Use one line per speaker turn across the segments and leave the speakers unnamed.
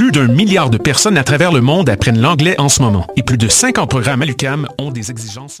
Plus d'un milliard de personnes à travers le monde apprennent l'anglais en ce moment. Et plus de 50 programmes à l'UQAM ont des exigences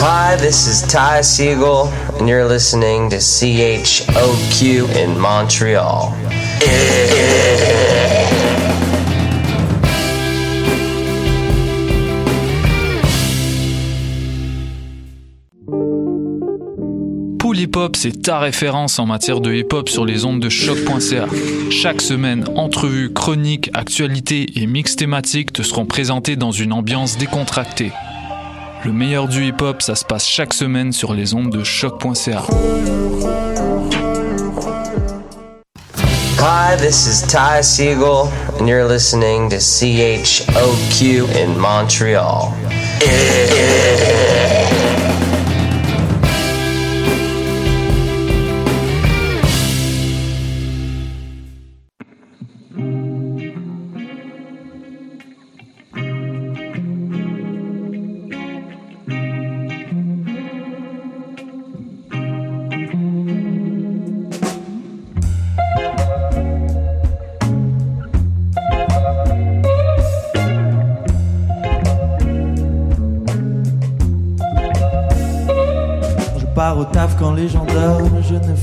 Hi, this is Ty Siegel, and you're listening to CHOQ in Montreal.
Hip c'est ta référence en matière de hip hop sur les ondes de choc.ca. Chaque semaine, entrevues, chroniques, actualités et mix thématiques te seront présentés dans une ambiance décontractée. Le meilleur du hip hop, ça se passe chaque semaine sur les ondes de choc.ca.
Hi, this is Ty Siegel, and you're listening to CHOQ in Montreal.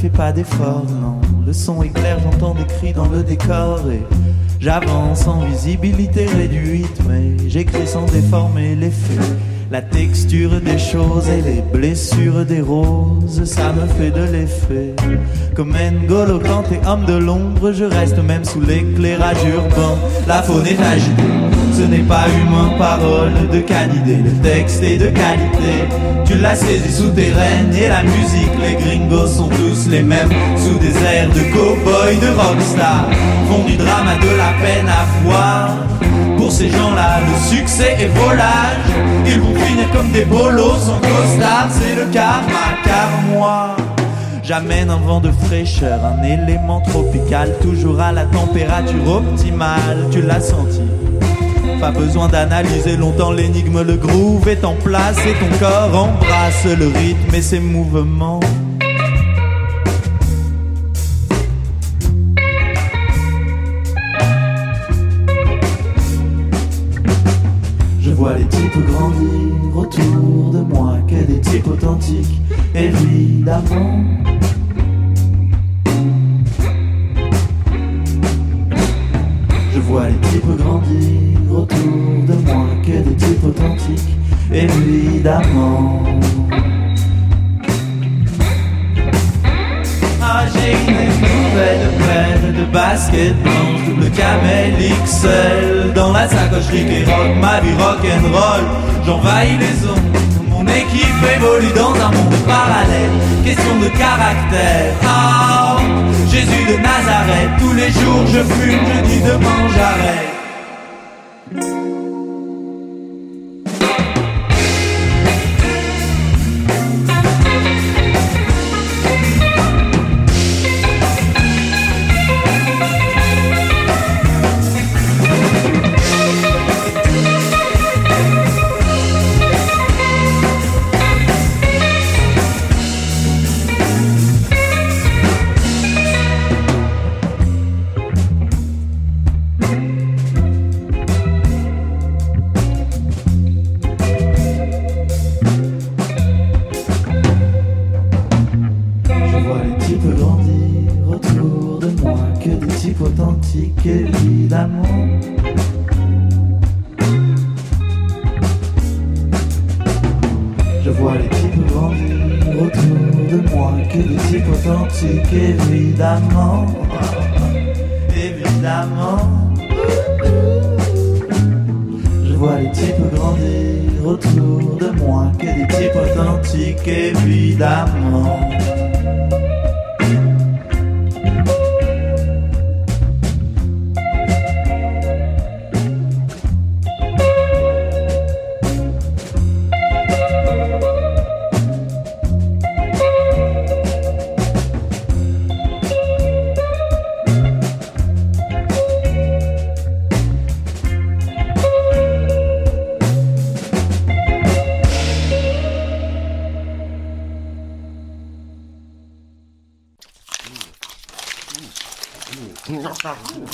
pas d'effort, non. Le son est clair, j'entends des cris dans le décor et j'avance en visibilité réduite, mais j'écris sans déformer les faits. La texture des choses et les blessures des roses, ça me fait de l'effet. Comme N'Golo quand t'es homme de l'ombre, je reste même sous l'éclairage urbain. La faune est agitée, ce n'est pas humain, parole de canidé. Le texte est de qualité, tu l'as saisi souterraine et la musique, les gringos sont tous les mêmes. Sous des airs de cow-boy, de rockstar, font du drama de la peine à voir. Pour ces gens-là, le succès est volage. Ils vont finir comme des bolos sans costard. C'est le karma, car moi, j'amène un vent de fraîcheur, un élément tropical, toujours à la température optimale. Tu l'as senti. Pas besoin d'analyser longtemps l'énigme, le groove est en place et ton corps embrasse le rythme et ses mouvements. Je vois les types grandir autour de moi, que des types authentiques, évidemment. Je vois les types grandir évidemment. Ah, j'ai une nouvelle paire de baskets blanches, double camel XL Dans la sacocherie qui rock, ma vie rock'n'roll. J'envahis les ondes, mon équipe évolue dans un monde parallèle. Question de caractère, ah Jésus de Nazareth, tous les jours je fume, je dis demain j'arrête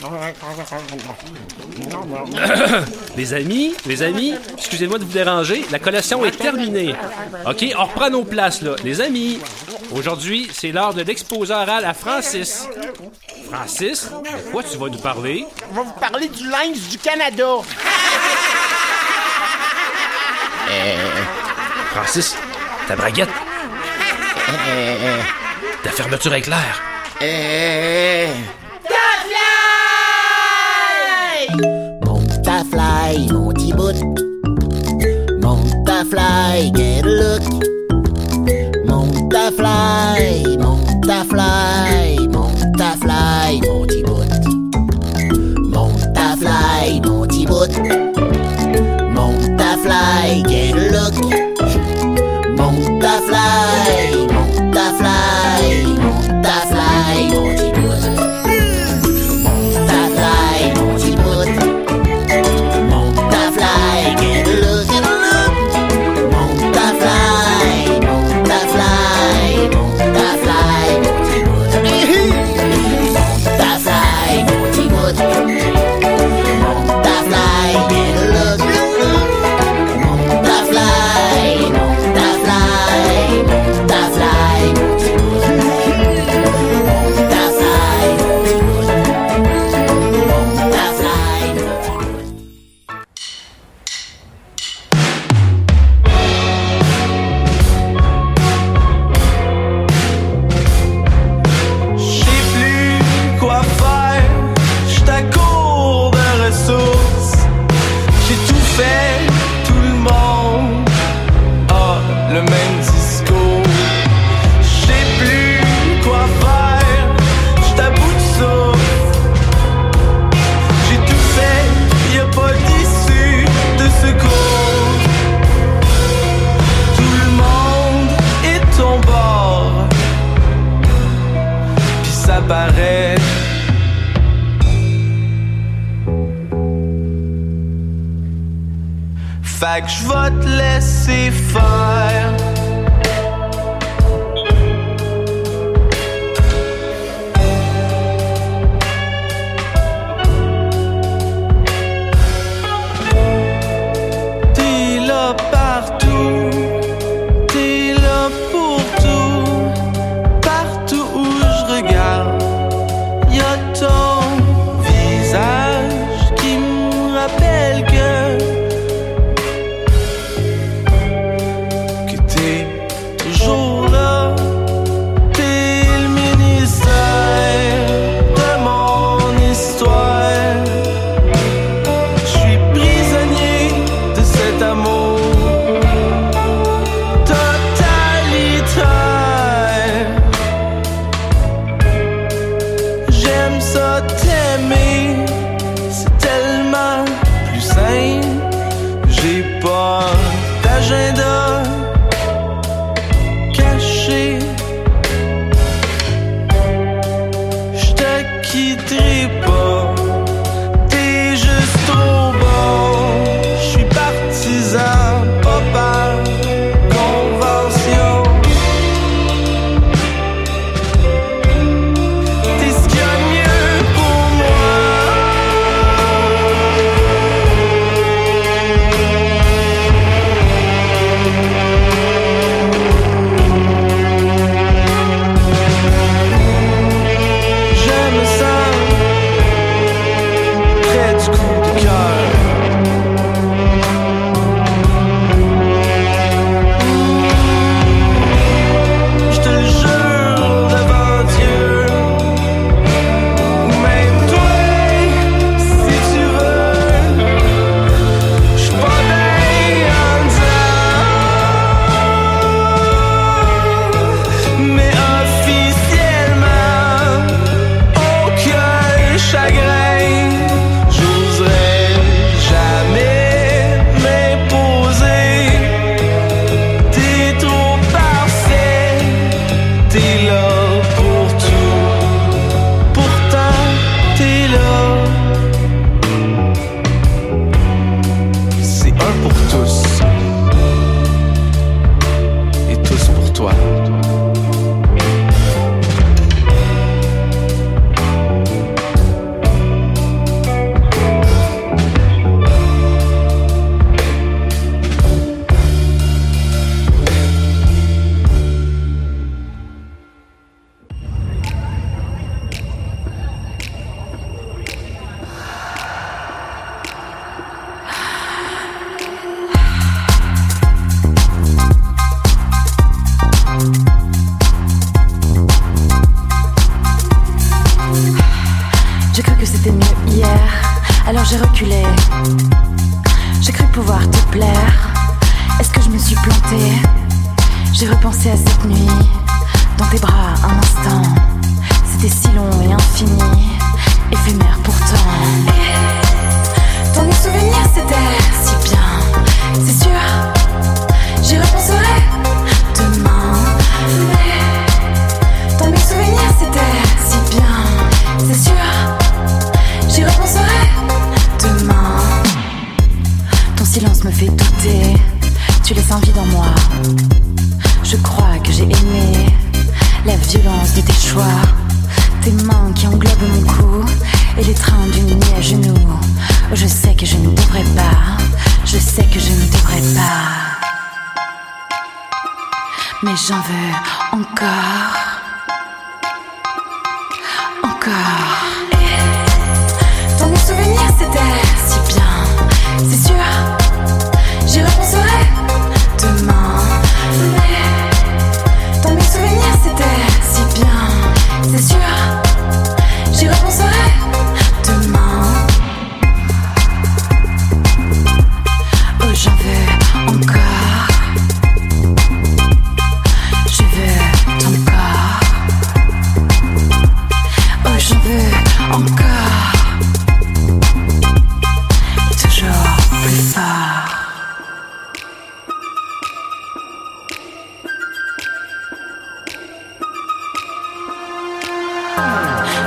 les
amis, les amis, excusez-moi de vous déranger, la collation est terminée. OK, on reprend nos places, là. Les amis, aujourd'hui, c'est l'heure de l'exposé oral à Francis. Francis, de quoi tu vas nous parler?
On va vous parler du lynx du Canada.
Euh, Francis, ta braguette. Euh, euh, ta fermeture éclair.
Euh, fly, get a look. Monta fly, monta fly, monta fly, Monty Boot. Monta fly, Monty Boot.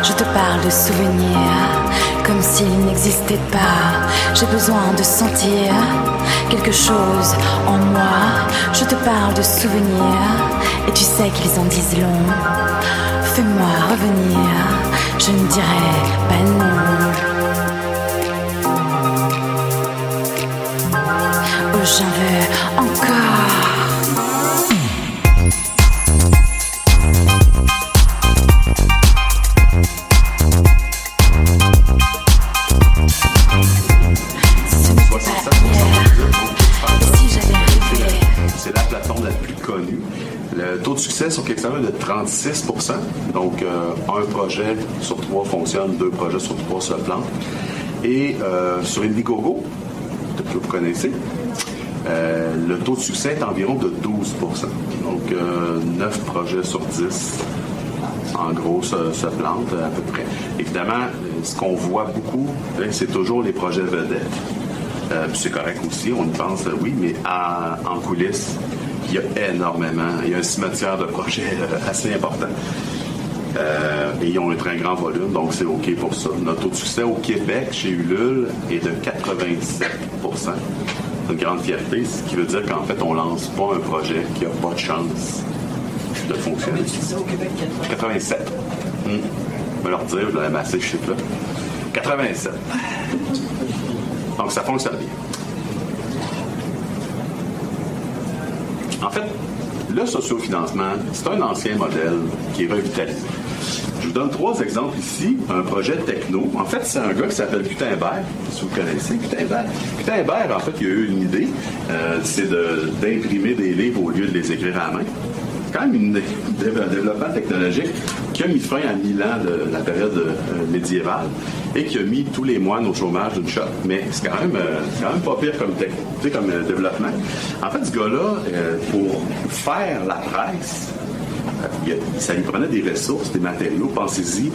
Je te
parle de souvenirs comme s'ils n'existaient pas. J'ai besoin de sentir quelque chose en moi. Je te parle de souvenirs et tu sais qu'ils en disent long. Fais-moi revenir, je ne dirai pas non. Oh, j'en veux encore.
Sur Kickstarter est de 36% Donc, euh, un projet sur trois fonctionne, deux projets sur trois se plantent. Et euh, sur Indiegogo, que vous connaissez, euh, le taux de succès est environ de 12% Donc, euh, 9 projets sur 10 en gros, se, plantent à peu près. Évidemment, euh, ce qu'on voit beaucoup, hein, c'est toujours les projets vedettes. Euh, c'est correct aussi, on y pense, euh, oui, mais en coulisses, il y a énormément, il y a un cimetière de projets euh, assez important. Euh, et ils ont un très grand volume, donc c'est OK pour ça. Notre taux de succès au Québec, chez Ulule, est de 87 C'est une grande fierté, ce qui veut dire qu'en fait, on lance pas un projet qui a pas de chance de fonctionner. 87. Hmm. Je vais leur dire, je l'ai amassé ce chiffre-là. 87. Donc, ça fonctionne bien. En fait, le sociofinancement, c'est un ancien modèle qui est revitalisé. Je vous donne trois exemples ici. Un projet techno. En fait, c'est un gars qui s'appelle Gutenberg, si vous connaissez Gutenberg. Gutenberg, en fait, il a eu une idée, euh, c'est d'imprimer des livres au lieu de les écrire à la main. Quand même une- un développement technologique qui a mis fin à mille ans de la période euh, médiévale et qui a mis tous les moines au chômage d'une shot. Mais c'est quand même, euh, quand même pas pire comme, comme euh, développement. En fait, ce gars-là, pour faire la presse, ça lui prenait des ressources, des matériaux. Pensez-y,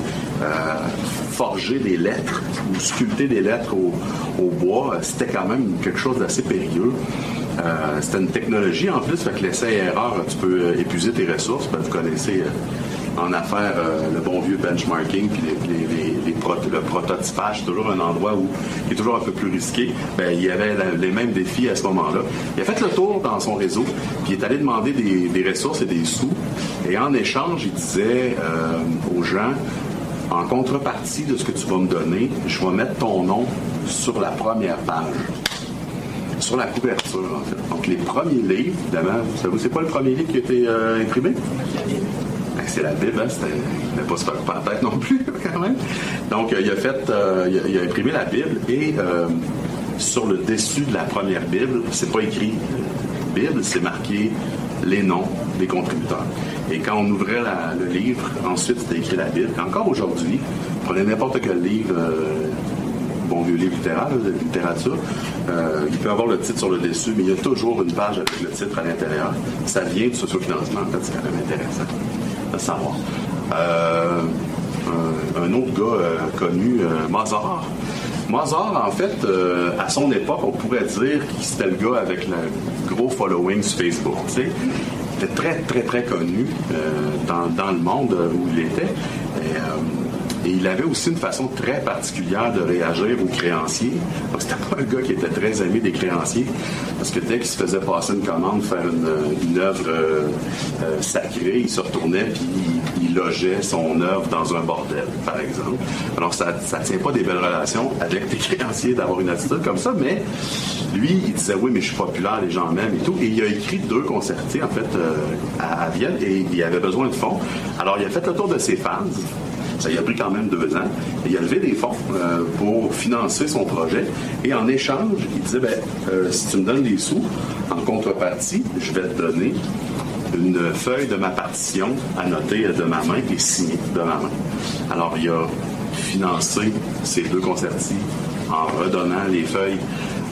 forger des lettres ou sculpter des lettres au, bois, c'était quand même quelque chose d'assez périlleux. C'était une technologie en plus, fait que l'essai et erreur, tu peux épuiser tes ressources. Ben, vous connaissez en affaires euh, le bon vieux benchmarking puis les, le prototypage, toujours un endroit où qui est toujours un peu plus risqué. Ben, il y avait les mêmes défis à ce moment-là. Il a fait le tour dans son réseau, puis il est allé demander des, des ressources et des sous. Et en échange, il disait euh, aux gens, en contrepartie de ce que tu vas me donner, je vais mettre ton nom sur la première page sur la couverture, en fait. Donc, les premiers livres, évidemment, vous savez, c'est pas le premier livre qui a été euh, imprimé? C'est la Bible, hein, il n'a pas se faire pas la tête non plus, quand même. Donc, euh, il a fait, euh, il, a, imprimé la Bible et euh, sur le dessus de la première Bible, c'est pas écrit Bible, c'est marqué les noms des contributeurs. Et quand on ouvrait le livre, ensuite c'était écrit la Bible. Encore aujourd'hui, prenez n'importe quel livre bon vieux livre littéraire, là, de littérature. Il peut avoir le titre sur le dessus, mais il y a toujours une page avec le titre à l'intérieur. Ça vient du sociofinancement, en fait, c'est quand même intéressant de savoir. Euh, un, autre gars euh, connu, euh, Mozart. Mozart, en fait, à son époque, on pourrait dire que c'était le gars avec le gros following sur Facebook. Il était très, très, très connu dans, le monde où il était. Et il avait aussi une façon très particulière de réagir aux créanciers. Donc, c'était pas un gars qui était très aimé des créanciers, parce que dès qu'il se faisait passer une commande, faire une, œuvre euh, euh, sacrée, il se retournait puis il, logeait son œuvre dans un bordel, par exemple. Alors, ça ne tient pas des belles relations avec tes créanciers d'avoir une attitude comme ça, mais lui, il disait oui, mais je suis populaire, les gens m'aiment et tout. Et il a écrit deux concertés, en fait, euh, à, à Vienne, et il avait besoin de fonds. Alors, il a fait le tour de ses fans. Ça y a pris quand même deux ans. Il a levé des fonds euh, pour financer son projet. Et en échange, il disait, ben, euh, si tu me donnes des sous, en contrepartie, je vais te donner une feuille de ma partition noter de ma main et signée de ma main. Alors, il a financé ces deux concertis en redonnant les feuilles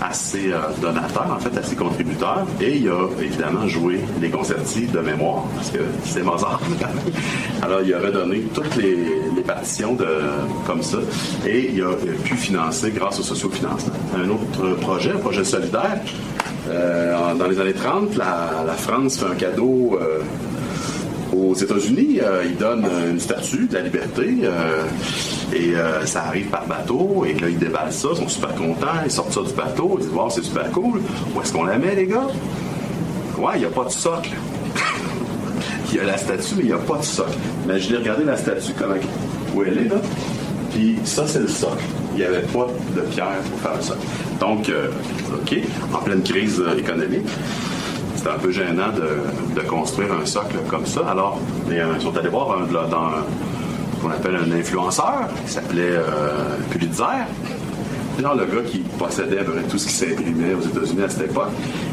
à ses euh, donateurs, en fait, à ses contributeurs. Et il a évidemment joué les concertis de mémoire, parce que c'est Mozart. Alors, il a redonné toutes les, partitions de, comme ça. Et il a pu financer grâce au sociofinancement. Un autre projet, un projet solidaire. euh, dans les années 30, la, France fait un cadeau euh, aux États-Unis. Euh, ils donnent une statue de la liberté euh, et euh, ça arrive par bateau. Et là, ils déballent ça, ils sont super contents. Ils sortent ça du bateau, ils disent Wow, c'est super cool. Où est-ce qu'on la met, les gars? Ouais, il n'y a pas de socle. il y a la statue, mais il n'y a pas de socle. Imaginez, regardez la statue, comment, où elle est, là. Puis ça, c'est le socle. Il n'y avait pas de pierre pour faire le socle. Donc, euh, OK, en pleine crise euh, économique, c'était un peu gênant de, construire un socle comme ça. Alors, euh, ils sont allés voir un, dans ce qu'on appelle un influenceur qui s'appelait euh, Pulitzer. Genre le gars qui possédait tout ce qui s'imprimait aux États-Unis à cette époque.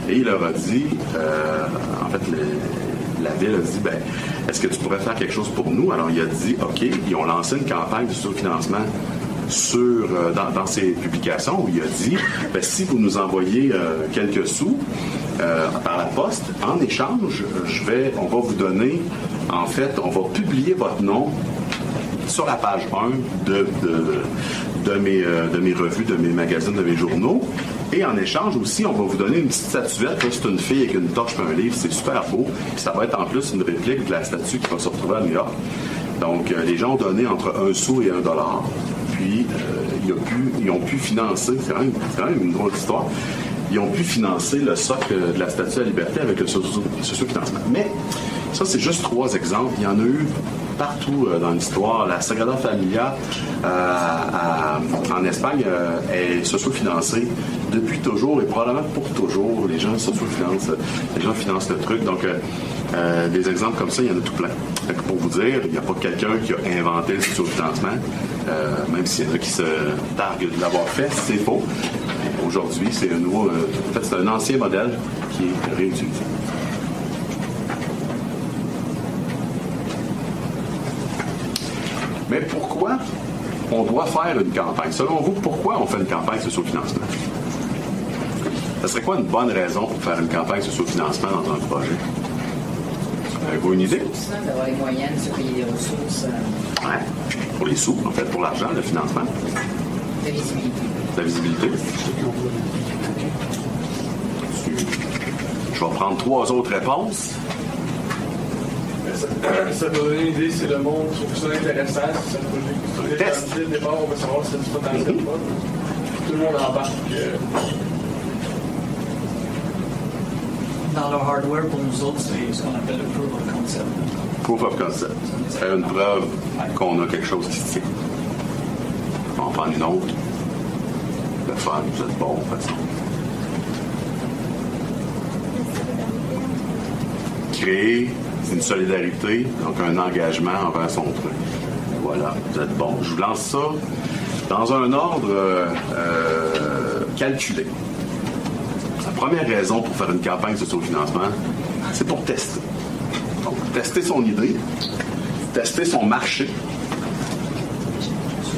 Et il leur a dit, euh, en fait, la ville a dit, ben, est-ce que tu pourrais faire quelque chose pour nous? Alors il a dit, OK, ils ont lancé une campagne de sous-financement sur, euh, dans, dans ses publications où il a dit, ben, si vous nous envoyez quelques sous euh, par la poste, en échange, je vais, on va vous donner, en fait, on va publier votre nom sur la page 1 de, mes, euh, de mes revues, de mes magazines, de mes journaux. Et en échange aussi, on va vous donner une petite statuette. C'est une fille avec une torche et un livre. C'est super beau. Ça va être en plus une réplique de la statue qui va se retrouver à New York. Donc, euh, les gens ont donné entre un sou et un dollar. Puis, ils ont pu financer, c'est quand, quand même une drôle d'histoire, ils ont pu financer le socle de la Statue à la Liberté avec le socio- socio-financement. Mais ça, c'est juste trois exemples. Il y en a eu partout euh, dans l'histoire. La Sagrada Familia euh, en Espagne euh, est socio-financée depuis toujours et probablement pour toujours. Les gens socio-financent, les gens financent le truc. Donc, euh, euh, des exemples comme ça, il y en a tout plein. Pour vous dire, il n'y a pas quelqu'un qui a inventé le socio-financement, euh, même s'il y en a qui se targuent de l'avoir fait, c'est faux. Aujourd'hui, c'est un nouveau, euh, c'est un ancien modèle qui est réutilisé. Mais pourquoi on doit faire une campagne? Selon vous, pourquoi on fait une campagne sur le financement? Ce serait quoi une bonne raison pour faire une campagne sur le financement dans un projet? Avez-vous une idée?
D'avoir les moyens de se payer des ressources, euh,
Ouais. Pour les sous, en fait, pour l'argent, le financement,
de visibilité.
la visibilité. Je vais prendre trois autres réponses.
Ça, ça peut donner une idée si le monde trouve ça intéressant, si qui est
Test.
Dès le départ, on va savoir si c'est du potentiel ou pas. Tout le monde embarque. euh,
Dans le hardware, pour nous autres, c'est ce qu'on appelle le proof of concept.
Proof of concept. Faire une preuve qu'on a quelque chose qui tient. On prendre une autre. Le fun, vous êtes bon, de toute façon. Créer une solidarité, donc un engagement envers son truc. Voilà, vous êtes bon. Je vous lance ça dans un ordre euh, euh, calculé. Première raison pour faire une campagne de financement, c'est pour tester. Donc, tester son idée, tester son marché.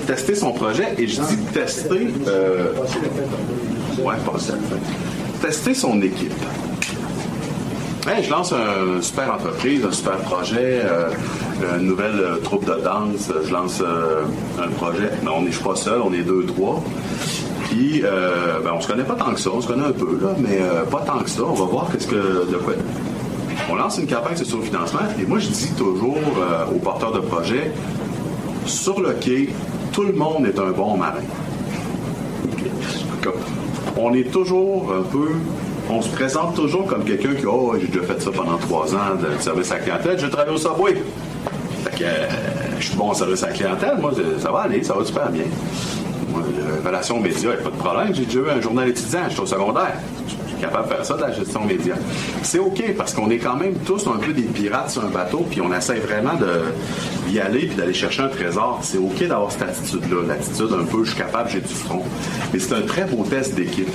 tester son projet. Et je dis tester. Euh, ouais, pas ça. Tester son équipe. Je lance une super entreprise, un super projet, euh, une nouvelle euh, troupe de danse. Je lance euh, un projet. Mais on n'est pas seul, on est deux, trois. Puis, euh, ben, on se connaît pas tant que ça. On se connaît un peu, là, mais euh, pas tant que ça. On va voir qu'est-ce que de quoi. On lance une campagne sur le financement. Et moi, je dis toujours euh, aux porteurs de projet, sur le quai, tout le monde est un bon marin. On est toujours un peu. On se présente toujours comme quelqu'un qui, oh, j'ai déjà fait ça pendant trois ans de service à la clientèle, je travaille au Subway. Fait que euh, je suis bon en service à la clientèle, moi, ça va aller, ça va super bien. Euh, relations médias, il n'y a pas de problème. J'ai déjà eu un journal étudiant, je suis au secondaire. Je suis capable de faire ça, de la gestion média. C'est OK, parce qu'on est quand même tous un peu des pirates sur un bateau, puis on essaie vraiment d'y aller puis d'aller chercher un trésor. C'est OK d'avoir cette attitude-là. L'attitude un peu, je suis capable, j'ai du front. Mais c'est un très beau test d'équipe.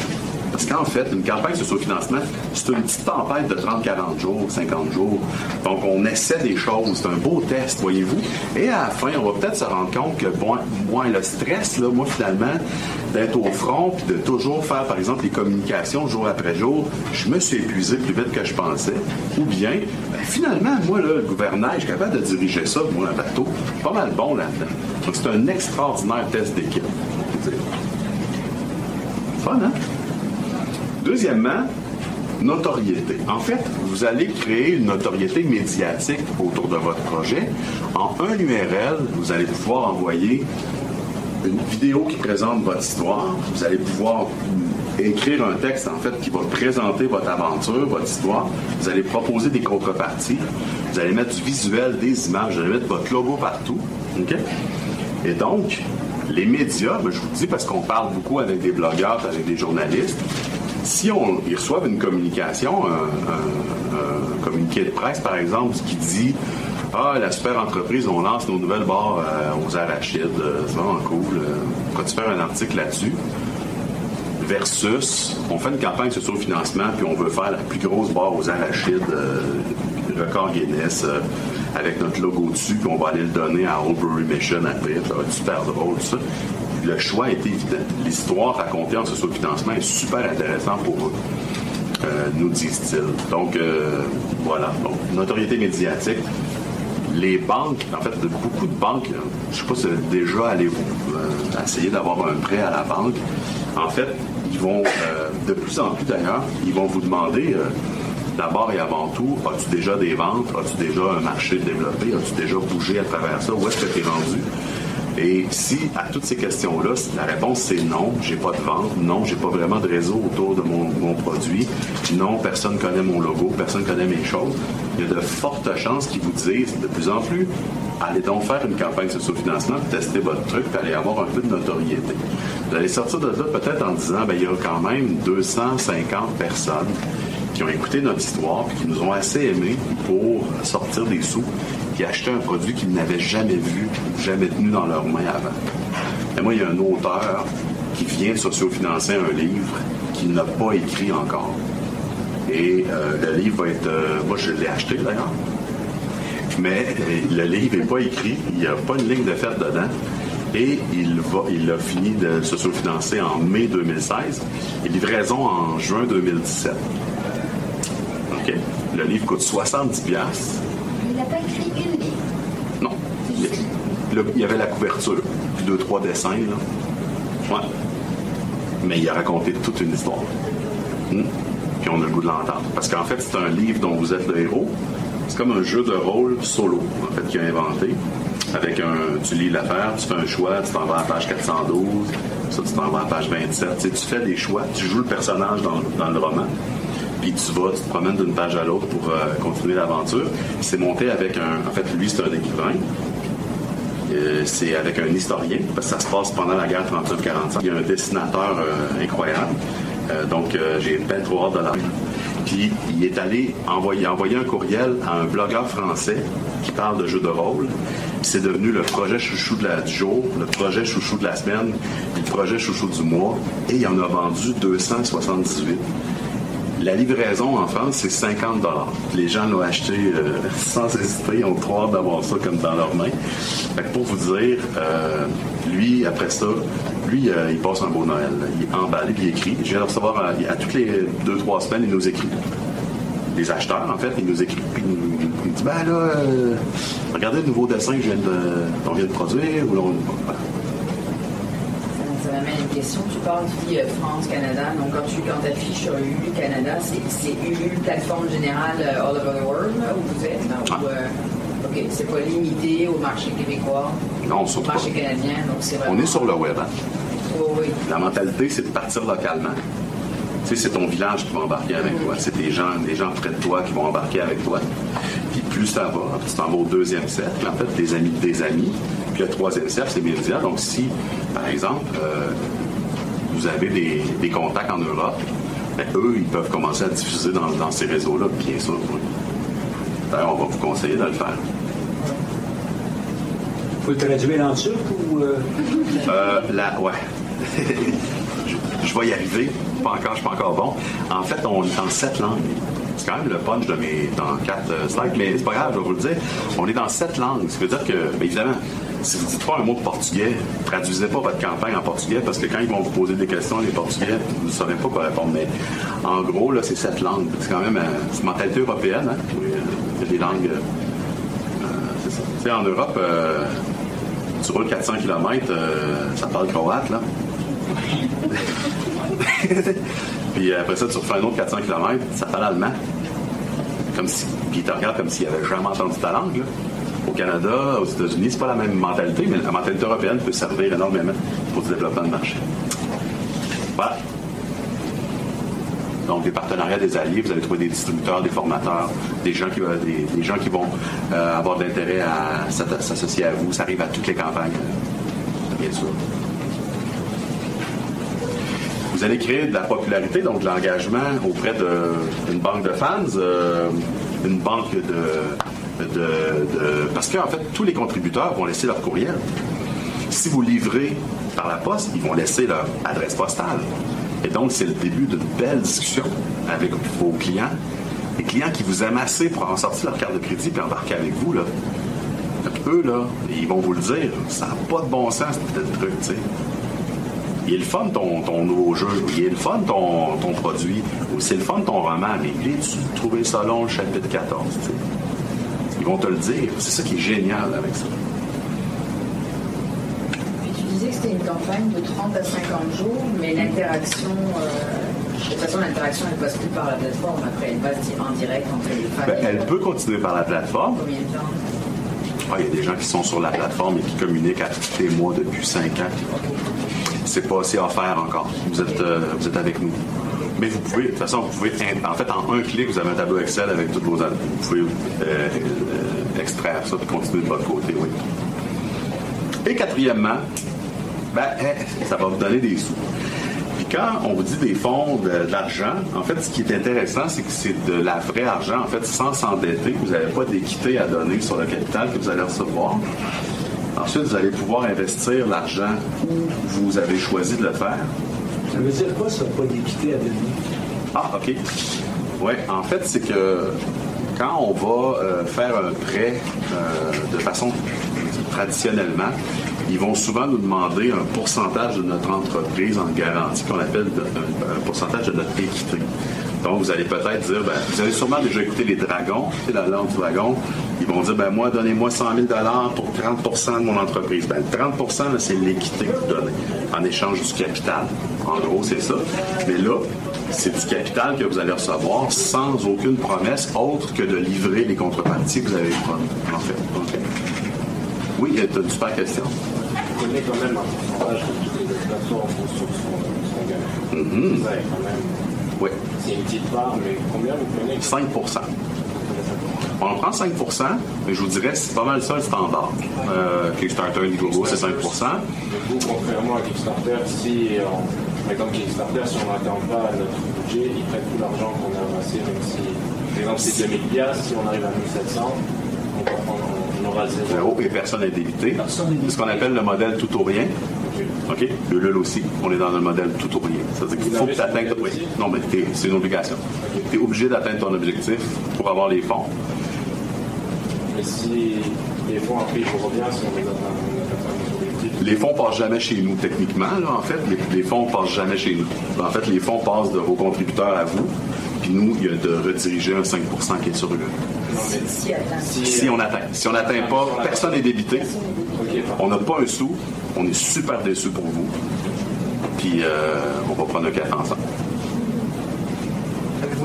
Parce qu'en fait, une campagne le financement, c'est une petite tempête de 30-40 jours, 50 jours. Donc, on essaie des choses. C'est un beau test, voyez-vous. Et à la fin, on va peut-être se rendre compte que, bon, moi, le stress, là, moi, finalement, d'être au front puis de toujours faire, par exemple, les communications jour après jour, je me suis épuisé plus vite que je pensais. Ou bien, ben, finalement, moi, le gouvernail, je suis capable de diriger ça, moi, un bateau. Pas mal bon là-dedans. Donc, c'est un extraordinaire test d'équipe. Fun, hein? Deuxièmement, notoriété. En fait, vous allez créer une notoriété médiatique autour de votre projet. En un URL, vous allez pouvoir envoyer une vidéo qui présente votre histoire. Vous allez pouvoir écrire un texte, en fait, qui va présenter votre aventure, votre histoire. Vous allez proposer des contreparties. Vous allez mettre du visuel, des images. Vous allez mettre votre logo partout. Et donc, les médias, ben, je vous dis parce qu'on parle beaucoup avec des blogueurs, avec des journalistes, si on, ils reçoivent une communication, un, un- un communiqué de presse, par exemple, qui dit Ah, la super entreprise, on lance nos nouvelles barres euh, aux arachides, euh, c'est vraiment cool. euh, Pourquoi-tu faire un article là-dessus? Versus, on fait une campagne sur le financement, puis on veut faire la plus grosse barre aux arachides, euh, record Guinness, avec notre logo dessus, puis on va aller le donner à Oldbury Mission après. Ça va être super tout ça. Le choix est évident. L'histoire racontée en socio-financement est super intéressant pour eux, euh, nous disent-ils. Donc, euh, voilà. Notoriété médiatique. Les banques, en fait, beaucoup de banques, je sais pas si déjà allé vous euh, essayer d'avoir un prêt à la banque. En fait, ils vont, de plus en plus d'ailleurs, ils vont vous demander, d'abord et avant tout, as-tu déjà des ventes? As-tu déjà un marché développé? As-tu déjà bougé à travers ça? Où est-ce que tu es rendu? Et si à toutes ces questions-là, la réponse c'est non, j'ai pas de vente, non, j'ai pas vraiment de réseau autour de mon, mon produit, non, personne connaît mon logo, personne connaît mes choses, il y a de fortes chances qu'ils vous disent de plus en plus, allez donc faire une campagne de sous-financement, tester votre truc, puis allez avoir un peu de notoriété. Vous allez sortir de là peut-être en disant, ben, il y a quand même 250 personnes qui ont écouté notre histoire, puis qui nous ont assez aimés pour sortir des sous, qui achetaient un produit qu'ils n'avaient jamais vu, jamais tenu dans leurs mains avant. Et moi, il y a un auteur qui vient socio-financer un livre qu'il n'a pas écrit encore. Et euh, le livre va être... euh, moi, je l'ai acheté d'ailleurs. Mais euh, le livre n'est pas écrit, il n'y a pas une ligne de fête dedans. Et il, va, il a fini de socio-financer en mai 2016 et livraison en juin 2017. OK? Le livre coûte 70$. Non. Il, y avait la couverture, puis deux, trois dessins, là. Ouais. Mais il a raconté toute une histoire. Hmm? Puis on a le goût de l'entendre. Parce qu'en fait, c'est un livre dont vous êtes le héros. C'est comme un jeu de rôle solo, en fait, qu'il a inventé. Avec un. Tu lis l'affaire, tu fais un choix, tu t'en vas à la page 412, ça, tu t'en vas à la page 27. Tu, tu fais des choix, tu joues le personnage dans, dans le roman. Puis tu vas, tu te promènes d'une page à l'autre pour euh, continuer l'aventure. C'est monté avec un. En fait, lui, c'est un écrivain. Euh, c'est avec un historien, parce que ça se passe pendant la guerre 39-45. Il y a un dessinateur euh, incroyable. Donc, j'ai bien trop hâte de la Puis, il est allé envoyer, envoyer un courriel à un blogueur français qui parle de jeux de rôle. C'est devenu le projet chouchou du jour, le projet chouchou de la semaine, puis le projet chouchou du mois. Et il en a vendu 278. La livraison en France, c'est 50 Les gens l'ont acheté euh, sans hésiter. Ils ont trop hâte d'avoir ça comme dans leurs mains. Pour vous dire, euh, lui, après ça, lui, euh, il passe un beau Noël. Il est emballé, puis il écrit. Je viens de recevoir à, toutes les deux, trois semaines, il nous écrit. Les acheteurs, en fait, ils nous écrivent. Puis il nous, il dit, ben là, regardez le nouveau dessin qu'on vient de produire. Ou
question. Tu parles du euh, France-Canada. Donc, quand tu quand affiches sur Ulu Canada, c'est c'est Ulu, plateforme générale euh, all over the world, là, où vous êtes, là, ou, euh, OK, c'est pas limité au marché québécois,
Non,
au
pas.
marché canadien, donc c'est vraiment...
On est sur le web. hein.
Oui.
La mentalité, c'est de partir localement. Tu sais, c'est ton village qui va embarquer avec toi. C'est des gens, des gens près de toi qui vont embarquer avec toi. Puis plus ça va, tu t'en vas au deuxième cercle, en fait, des amis de tes amis. Le troisième cercle, c'est médias. Donc si, par exemple, euh, vous avez des, des contacts en Europe, ben, eux, ils peuvent commencer à diffuser dans, dans ces réseaux-là, bien sûr. oui. D'ailleurs, on va vous conseiller de le faire.
Faut le traduire en turc ou. euh,
Euh, la, ouais. je, je vais y arriver. Pas encore, je suis pas encore bon. En fait, on est en sept langues. C'est quand même le punch de mes dans quatre euh, slides, mais c'est pas grave, je vais vous le dire. On est dans sept langues. Ça veut dire que, bien évidemment, si vous dites pas un mot de portugais, traduisez pas votre campagne en portugais parce que quand ils vont vous poser des questions, les portugais, vous ne saurez pas quoi répondre. Mais en gros, là, c'est sept langues. C'est quand même euh, une mentalité européenne. Hein? Des langues. euh, c'est ça. Tu sais, en Europe, euh, tu roules 400 km, ça parle croate, là. Puis après ça, tu refais un autre 400 km, ça parle allemand. Comme si, puis ils te regardent comme s'ils n'avaient jamais entendu ta langue. là. Au Canada, aux États-Unis, c'est pas la même mentalité, mais la mentalité européenne peut servir énormément pour le développement de marché. Voilà. Donc, des partenariats des alliés, vous allez trouver des distributeurs, des formateurs, des gens qui, des, gens qui vont euh, avoir de l'intérêt à s'associer à vous. Ça arrive à toutes les campagnes, bien sûr. Vous allez créer de la popularité, donc de l'engagement auprès d'une banque de fans, euh, une banque de, Parce qu'en fait, tous les contributeurs vont laisser leur courriel. Si vous livrez par la poste, ils vont laisser leur adresse postale. Et donc, c'est le début d'une belle discussion avec vos clients. Les clients qui vous aiment assez pour en sortir leur carte de crédit et embarquer avec vous, là. Eux, là, ils vont vous le dire. Ça n'a pas de bon sens, ce truc, tu sais. Il est le fun ton, ton nouveau jeu, il est le fun ton, ton produit, ou c'est le fun ton roman, mais il est-tu trouvé ça long, le chapitre 14, tu sais? Vont te le dire. C'est ça qui est génial avec ça.
Puis tu disais que c'était une campagne de 30 à 50 jours, mais l'interaction, euh, de toute façon, l'interaction, elle passe plus par la plateforme. Après, elle passe en direct entre les fans.
Ben, elle peut continuer par la plateforme.
Combien de temps?
Ah, il y a des gens qui sont sur la plateforme et qui communiquent à tous les mois depuis 5 ans. C'est pas assez offert encore. Vous êtes, euh, vous êtes avec nous. Mais vous pouvez, de toute façon, vous pouvez, en fait, en un clic, vous avez un tableau Excel avec toutes vos. Vous pouvez euh, euh, extraire ça et continuer de votre côté, oui. Et quatrièmement, ben, eh, ça va vous donner des sous. Puis quand on vous dit des fonds, l'argent, en fait, ce qui est intéressant, c'est que c'est de la vraie argent, en fait, sans s'endetter. Vous n'avez pas d'équité à donner sur le capital que vous allez recevoir. Ensuite, vous allez pouvoir investir l'argent où vous avez choisi de le faire.
Ça veut dire quoi, ça, pas d'équité à donner?
Ah, OK. Oui, en fait, c'est que quand on va euh, faire un prêt euh, de façon traditionnellement, ils vont souvent nous demander un pourcentage de notre entreprise en garantie qu'on appelle un, pourcentage de notre équité. Donc, vous allez peut-être dire, ben, vous avez sûrement déjà écouté les dragons, sais, la langue du dragon. Ils vont dire, ben, moi, donnez-moi 100 000 pour 30% de mon entreprise. Ben, le 30 là, c'est l'équité que vous donnez en échange du capital. En gros, c'est ça. Mais là, c'est du capital que vous allez recevoir sans aucune promesse autre que de livrer les contreparties que vous avez promis, en fait. Oui, tu as une super question.
On connaît quand même un pourcentage que toutes les plateformes font sur son, son gain.
Mhm.
Même.
Oui.
C'est une petite part, mais combien vous prenez?
5 On en prend 5% mais je vous dirais c'est pas mal ça le standard. Euh, Kickstarter, Indiegogo, c'est 5
Du coup, contrairement à Kickstarter, si, on, par exemple, Kickstarter, si on n'atteint pas notre budget, ils prennent tout l'argent qu'on a amassé, même si, par exemple, c'est 2000 piastres, si on arrive à 1700, on, va prendre, on zéro.
Et personne n'est débité. C'est ce qu'on appelle le modèle tout ou rien. OK? Le LUL aussi, on est dans un modèle tout ou rien. C'est-à-dire qu'il faut que tu atteignes... Oui. Non, mais c'est une obligation. Tu es obligé d'atteindre ton objectif pour avoir les fonds.
Mais si les fonds après si on les atteint.
Les fonds passent jamais chez nous, techniquement, là, en fait. Les, les fonds passent jamais chez nous. En fait, les fonds passent de vos contributeurs à vous. Puis nous, il y a de rediriger un 5% qui est sur eux.
Si.
Si on atteint. Si on n'atteint pas, personne n'est débité. On n'a pas un sou. On est super déçus pour vous. Puis euh, on va prendre un café ensemble.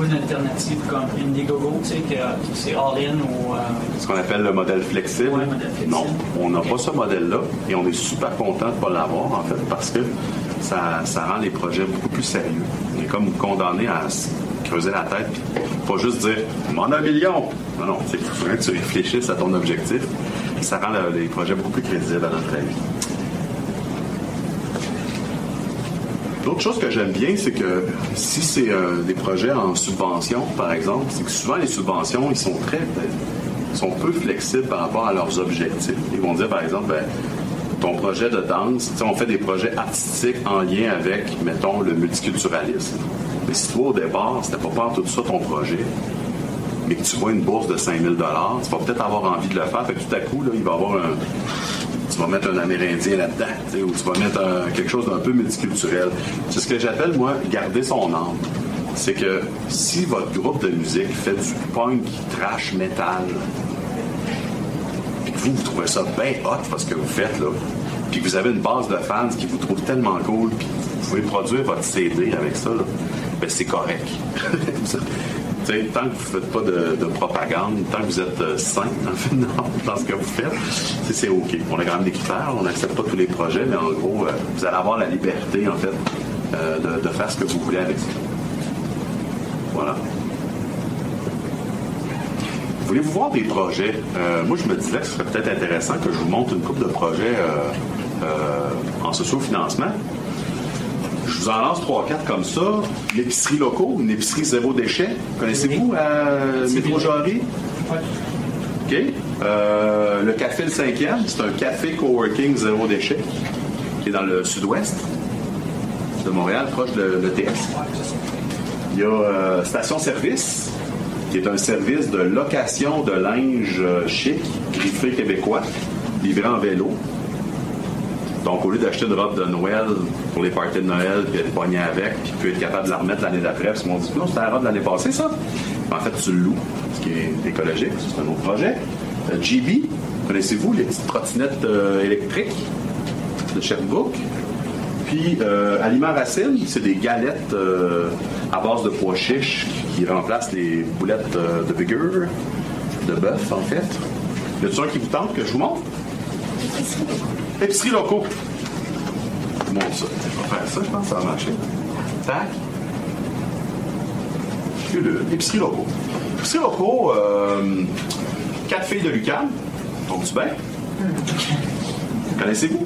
Une alternative comme Indiegogo, tu sais, que c'est all-in ou. euh,
Ce qu'on appelle le modèle flexible.
Ouais, modèle flexible.
Non, on n'a pas ce modèle-là et on est super content de ne pas l'avoir, en fait, parce que ça, ça rend les projets beaucoup plus sérieux. On est comme condamné à se creuser la tête, puis pas juste dire « m'en a un million ». Non, non, c'est qu'il faudrait que tu réfléchisses à ton objectif. Ça rend le- les projets beaucoup plus crédibles à notre avis. L'autre chose que j'aime bien, c'est que si c'est euh, des projets en subvention, par exemple, c'est que souvent les subventions, ils sont très, ils sont peu flexibles par rapport à leurs objectifs. Ils vont dire, par exemple, ben, ton projet de danse, on fait des projets artistiques en lien avec, mettons, le multiculturalisme. Mais si toi, au départ, c'était pas par tout ça ton projet, mais que tu vois une bourse de 5000 tu vas peut-être avoir envie de le faire. Fait que tout à coup, là, il va y avoir un, tu vas mettre un Amérindien là-dedans, ou tu vas mettre quelque chose d'un peu multiculturel. C'est ce que j'appelle, moi, garder son âme. C'est que si votre groupe de musique fait du punk trash metal, puis que vous, vous trouvez ça bien hot parce que vous faites, là, puis que vous avez une base de fans qui vous trouve tellement cool, puis vous pouvez produire votre CD avec ça, ben c'est correct. Tant que vous ne faites pas de, de propagande, tant que vous êtes euh, sain dans, ce que vous faites, c'est- OK. On a quand même des critères, on n'accepte pas tous les projets, mais en gros, euh, vous allez avoir la liberté, en fait, euh, de, faire ce que vous voulez avec ça. Voilà. Voulez-vous voir des projets? Moi, je me disais que ce serait peut-être intéressant que je vous montre une couple de projets en sociofinancement. Je vous en lance 3-4 comme ça. L'épicerie locaux, une épicerie zéro déchet. Connaissez-vous euh, Métro Jarry? OK. Euh, le Café le 5e, c'est un café coworking zéro déchet qui est dans le sud-ouest de Montréal, proche de l'ETS. Il y a euh, Station Service, qui est un service de location de linge chic, griffé québécois, livré en vélo. Donc, au lieu d'acheter une robe de Noël pour les parties de Noël, puis être pogné avec, puis puis être capable de la remettre l'année d'après, parce qu'on dit non, c'était la robe de l'année passée, ça. En fait, tu le loues, ce qui est écologique, c'est un autre projet. Euh, GB, connaissez-vous les petites trottinettes euh, électriques de Sherbrooke? Puis, euh, Aliments Racine, c'est des galettes euh, à base de pois chiches qui remplacent les boulettes de burger, de bœuf, en fait. Y a-t-il un qui vous tente que je vous montre? Épicerie locaux. Montre ça. Je vais faire ça, je pense que ça va marcher. Tac. Épicerie locaux. Épicerie locaux, euh, quatre filles de Lucan. Donc, tu bien? Connaissez-vous?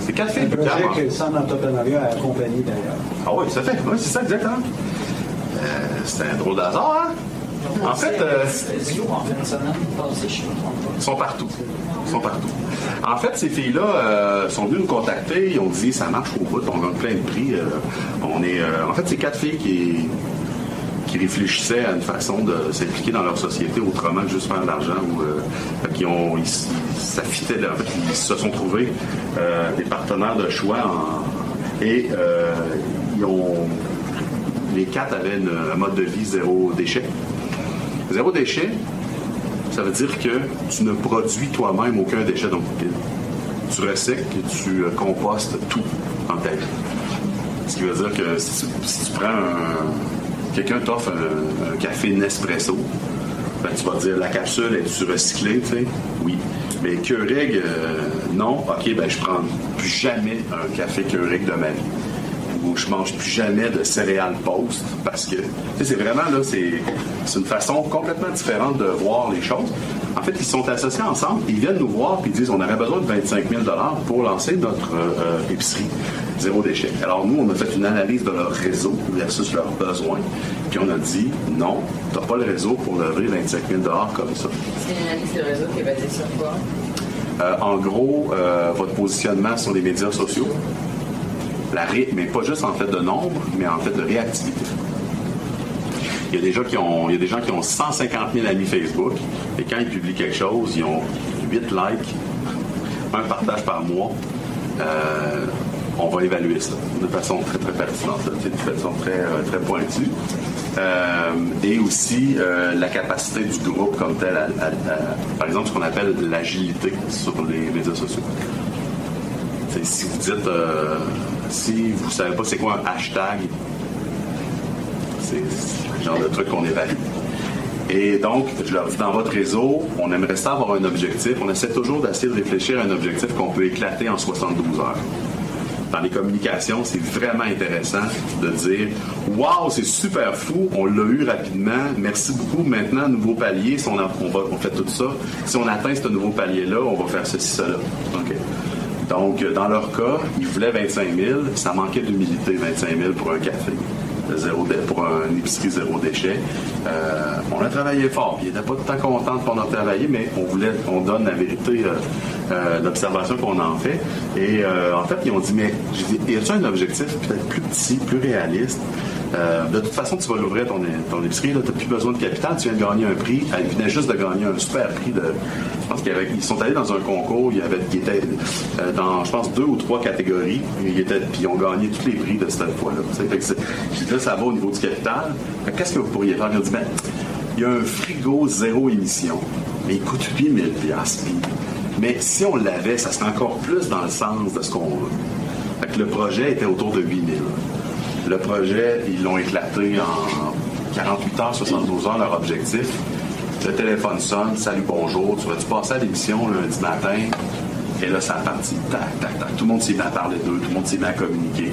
C'est quatre filles
Un
de Lucan.
projet
hein?
que le Centre d'entrepreneuriat a accompagné d'ailleurs.
Ah oui, ça fait. Oui, c'est ça, exactement. Euh, c'est un drôle d'hasard, hein? En fait, euh, sont partout. Sont partout. En fait, ces filles-là euh, sont venues nous contacter. Ils ont dit ça marche au bout, on gagne plein de prix. euh, on est, euh, en fait, c'est quatre filles qui, qui réfléchissaient à une façon de s'impliquer dans leur société autrement que juste faire de l'argent. Ou, qu'ils ont, ils, en fait, ils se sont trouvés des partenaires de choix et ils ont, les quatre avaient un mode de vie zéro déchet. Zéro déchet, ça veut dire que tu ne produis toi-même aucun déchet dans pile. Tu recycles et tu euh, compostes tout dans ta vie. Ce qui veut dire que si tu, prends un. Quelqu'un t'offre un, un café Nespresso, ben, tu vas dire la capsule est-tu recyclée, tu sais? Oui. Mais Keurig, euh, non. OK, ben je prends plus jamais un café Keurig de ma vie où je mange plus jamais de céréales post parce que c'est vraiment là, c'est une façon complètement différente de voir les choses. En fait, ils sont associés ensemble, ils viennent nous voir puis ils disent on aurait besoin de 25 000 pour lancer notre euh, euh, épicerie zéro déchet. Alors nous, on a fait une analyse de leur réseau versus leurs besoins, puis on a dit non, tu n'as pas le réseau pour lever 25 000 comme ça.
C'est une analyse de réseau qui est basée sur quoi?
Euh, en gros, euh, votre positionnement sur les médias sociaux, la ré- mais pas juste en fait de nombre, mais en fait de réactivité. Il y a des gens qui ont, il y a des gens qui ont 150 000 amis Facebook et quand ils publient quelque chose, ils ont 8 likes, un partage par mois. Euh, on va évaluer ça de façon très très pertinente, de façon très euh, très pointue. Euh, et aussi la capacité du groupe comme tel, par exemple ce qu'on appelle l'agilité sur les médias sociaux. Tu sais, si vous dites, si vous savez pas c'est quoi un hashtag, c'est le genre de truc qu'on évalue. Et donc, je leur dis, dans votre réseau, on aimerait ça avoir un objectif. On essaie toujours d'essayer de réfléchir à un objectif qu'on peut éclater en 72 heures. Dans les communications, c'est vraiment intéressant de dire Waouh, c'est super fou, on l'a eu rapidement, merci beaucoup. Maintenant, nouveau palier, on, va- on fait tout ça, si on atteint ce nouveau palier-là, on va faire ceci, cela. Donc, euh, dans leur cas, ils voulaient 25 000, ça manquait d'humilité, 25 000 pour un café, dé- pour un épicerie zéro déchet. Euh, on a travaillé fort, ils n'étaient pas temps contents qu'on a travaillé, mais on voulait qu'on donne la vérité, euh, euh, l'observation qu'on en fait. Et euh, en fait, ils ont dit, mais dit, y a-t-il un objectif peut-être plus petit, plus réaliste? Euh, de toute façon, tu vas l'ouvrir ton, ton épicerie, tu n'as plus besoin de capital, tu viens de gagner un prix. Elle venait juste de gagner un super prix de. Je pense qu'ils sont allés dans un concours, il y avait, ils étaient euh, dans, je pense, deux ou trois catégories, ils puis ils ont gagné tous les prix de cette fois-là. Dit là, ça va au niveau du capital. Qu'est-ce que vous pourriez faire? Ils ont dit, ben, il y a un frigo zéro émission, mais il coûte 8000 piastres. Puis- Mais si on l'avait, ça serait encore plus dans le sens de ce qu'on veut. Le projet était autour de 8000. Le projet, ils l'ont éclaté en 48 heures, 72 heures, leur objectif. Le téléphone sonne, salut, bonjour, tu vas-tu passer à l'émission lundi matin? Et là, ça a parti, tac, tac, tac. Tout le monde s'est mis à parler d'eux, tout le monde s'est mis à communiquer.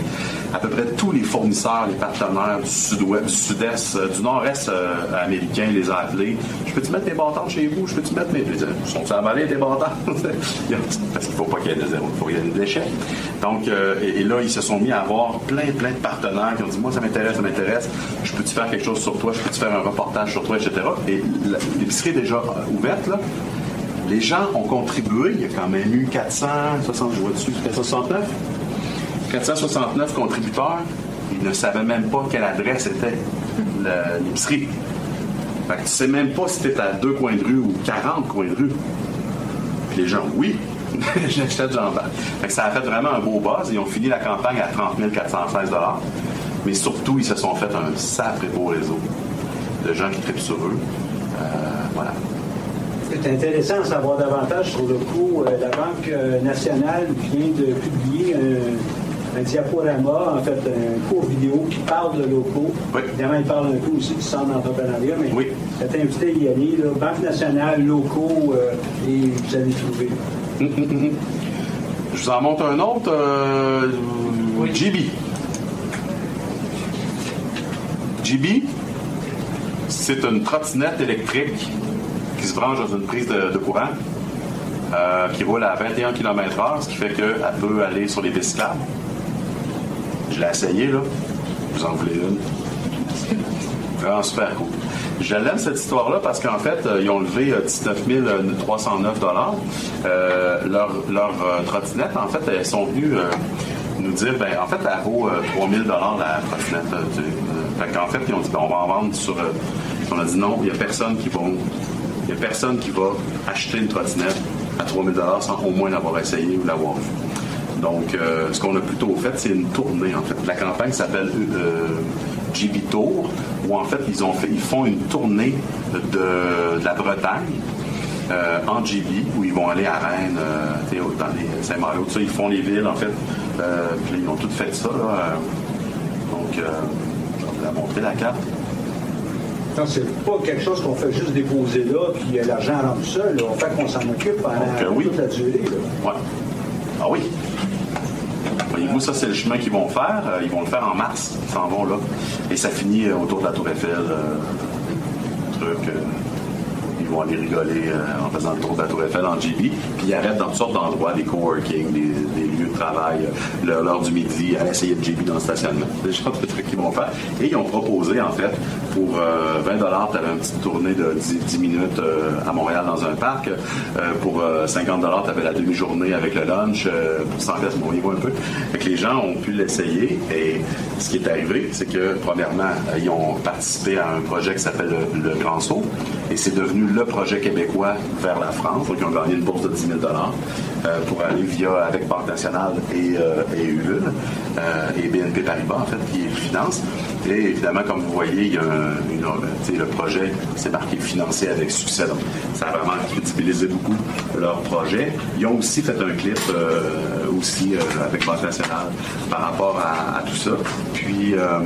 À peu près tous les fournisseurs, les partenaires du sud-ouest, du sud-est, euh, du nord-est euh, américain les a appelés. Je peux-tu mettre mes bâtons chez vous? Je peux-tu mettre mes. Ils Sont-ils emballés tes bâtons? Parce qu'il ne faut pas qu'il y ait de zéro, il faut qu'il y ait des déchets. Donc, euh, et, là, ils se sont mis à avoir plein, plein de partenaires qui ont dit Moi, ça m'intéresse, ça m'intéresse. Je peux-tu faire quelque chose sur toi? Je peux-tu faire un reportage sur toi, etc. Et l'épicerie est déjà ouverte, là. Les gens ont contribué. Il y a quand même eu 460, je vois dessus, 469. 469 contributeurs. Ils ne savaient même pas quelle adresse était l'épicerie. Fait que tu sais même pas si tu à deux coins de rue ou 40 coins de rue. Puis les gens, oui. J'achetais de jambes. Fait que ça a fait vraiment un beau buzz. Ils ont fini la campagne à 30 416 Mais surtout, ils se sont fait un sacré beau réseau de gens qui trippent sur eux. Euh, voilà.
C'est intéressant de savoir davantage sur le coup. Euh, la Banque euh, nationale vient de publier un, un diaporama, en fait, un cours vidéo qui parle de locaux. Évidemment, il parle un peu aussi du centre d'entrepreneuriat, mais oui. t'es invité à y aller. là. Banque nationale, locaux, euh, et vous allez trouver.
Je vous en montre un autre. euh, GB. GB, c'est une trottinette électrique qui se branche dans une prise de, courant euh, qui roule à 21 km/h, ce qui fait qu'elle peut aller sur les pistes. Je l'ai essayé, là. Vous en voulez une? Vraiment super cool. Je l'aime cette histoire-là parce qu'en fait, euh, ils ont levé euh, 19 309 euh, Leur, leur euh, trottinette, en fait, elles sont venues euh, nous dire, ben, en fait, elle vaut euh, 3000 la trottinette. euh. Euh, fait qu'en fait, ils ont dit, ben, on va en vendre sur. euh, on a dit non, il n'y a personne qui va. Il y a personne qui va acheter une trottinette à 3000 sans au moins l'avoir essayé ou l'avoir vu. Donc, euh, ce qu'on a plutôt fait, c'est une tournée, en fait. La campagne s'appelle euh, GB Tour, où en fait, ils, ont fait, ils font une tournée de, la Bretagne euh, en GB, où ils vont aller à Rennes, euh, dans les Saint-Malo, tout. Ils font les villes, en fait. Euh, puis ils ont tout fait ça, là. Euh, Donc, euh, je vais vous montrer, la carte.
C'est pas quelque chose qu'on fait juste déposer là, puis euh, l'argent rentre seul. là. On fait qu'on s'en occupe pendant
Donc, euh, oui.
toute la durée. là.
Ouais. Ah oui. Voyez-vous, ça, c'est le chemin qu'ils vont faire. Euh, Ils vont le faire en mars. Ils s'en vont là. Et ça finit autour de la Tour Eiffel. euh, truc. euh, ils vont aller rigoler euh, en faisant le tour de la Tour Eiffel en GB. Puis ils arrêtent dans toutes sortes d'endroits, des coworking, des, des lieux de travail, l'heure du midi, à essayer de GB dans le stationnement. C'est le genre de trucs qu'ils vont faire. Et ils ont proposé, en fait, pour euh, 20 tu avais une petite tournée de 10, 10 minutes euh, à Montréal dans un parc. Euh, pour euh, 50 tu avais la demi-journée avec le lunch. Pour 100 pièces, bon, on un peu. Que les gens ont pu l'essayer. Et ce qui est arrivé, c'est que, premièrement, ils ont participé à un projet qui s'appelle le, Grand Saut. Et c'est devenu le projet québécois vers la France. Donc, ils ont gagné une bourse de 10 000 euh, pour aller via avec Banque Nationale et, euh, et et BNP Paribas, en fait, qui finance. Et évidemment, comme vous voyez, sais, le projet, c'est marqué financé avec succès. Donc, ça a vraiment crédibilisé beaucoup leur projet. Ils ont aussi fait un clip euh, aussi euh, avec Banque Nationale par rapport à, tout ça. Puis, euh,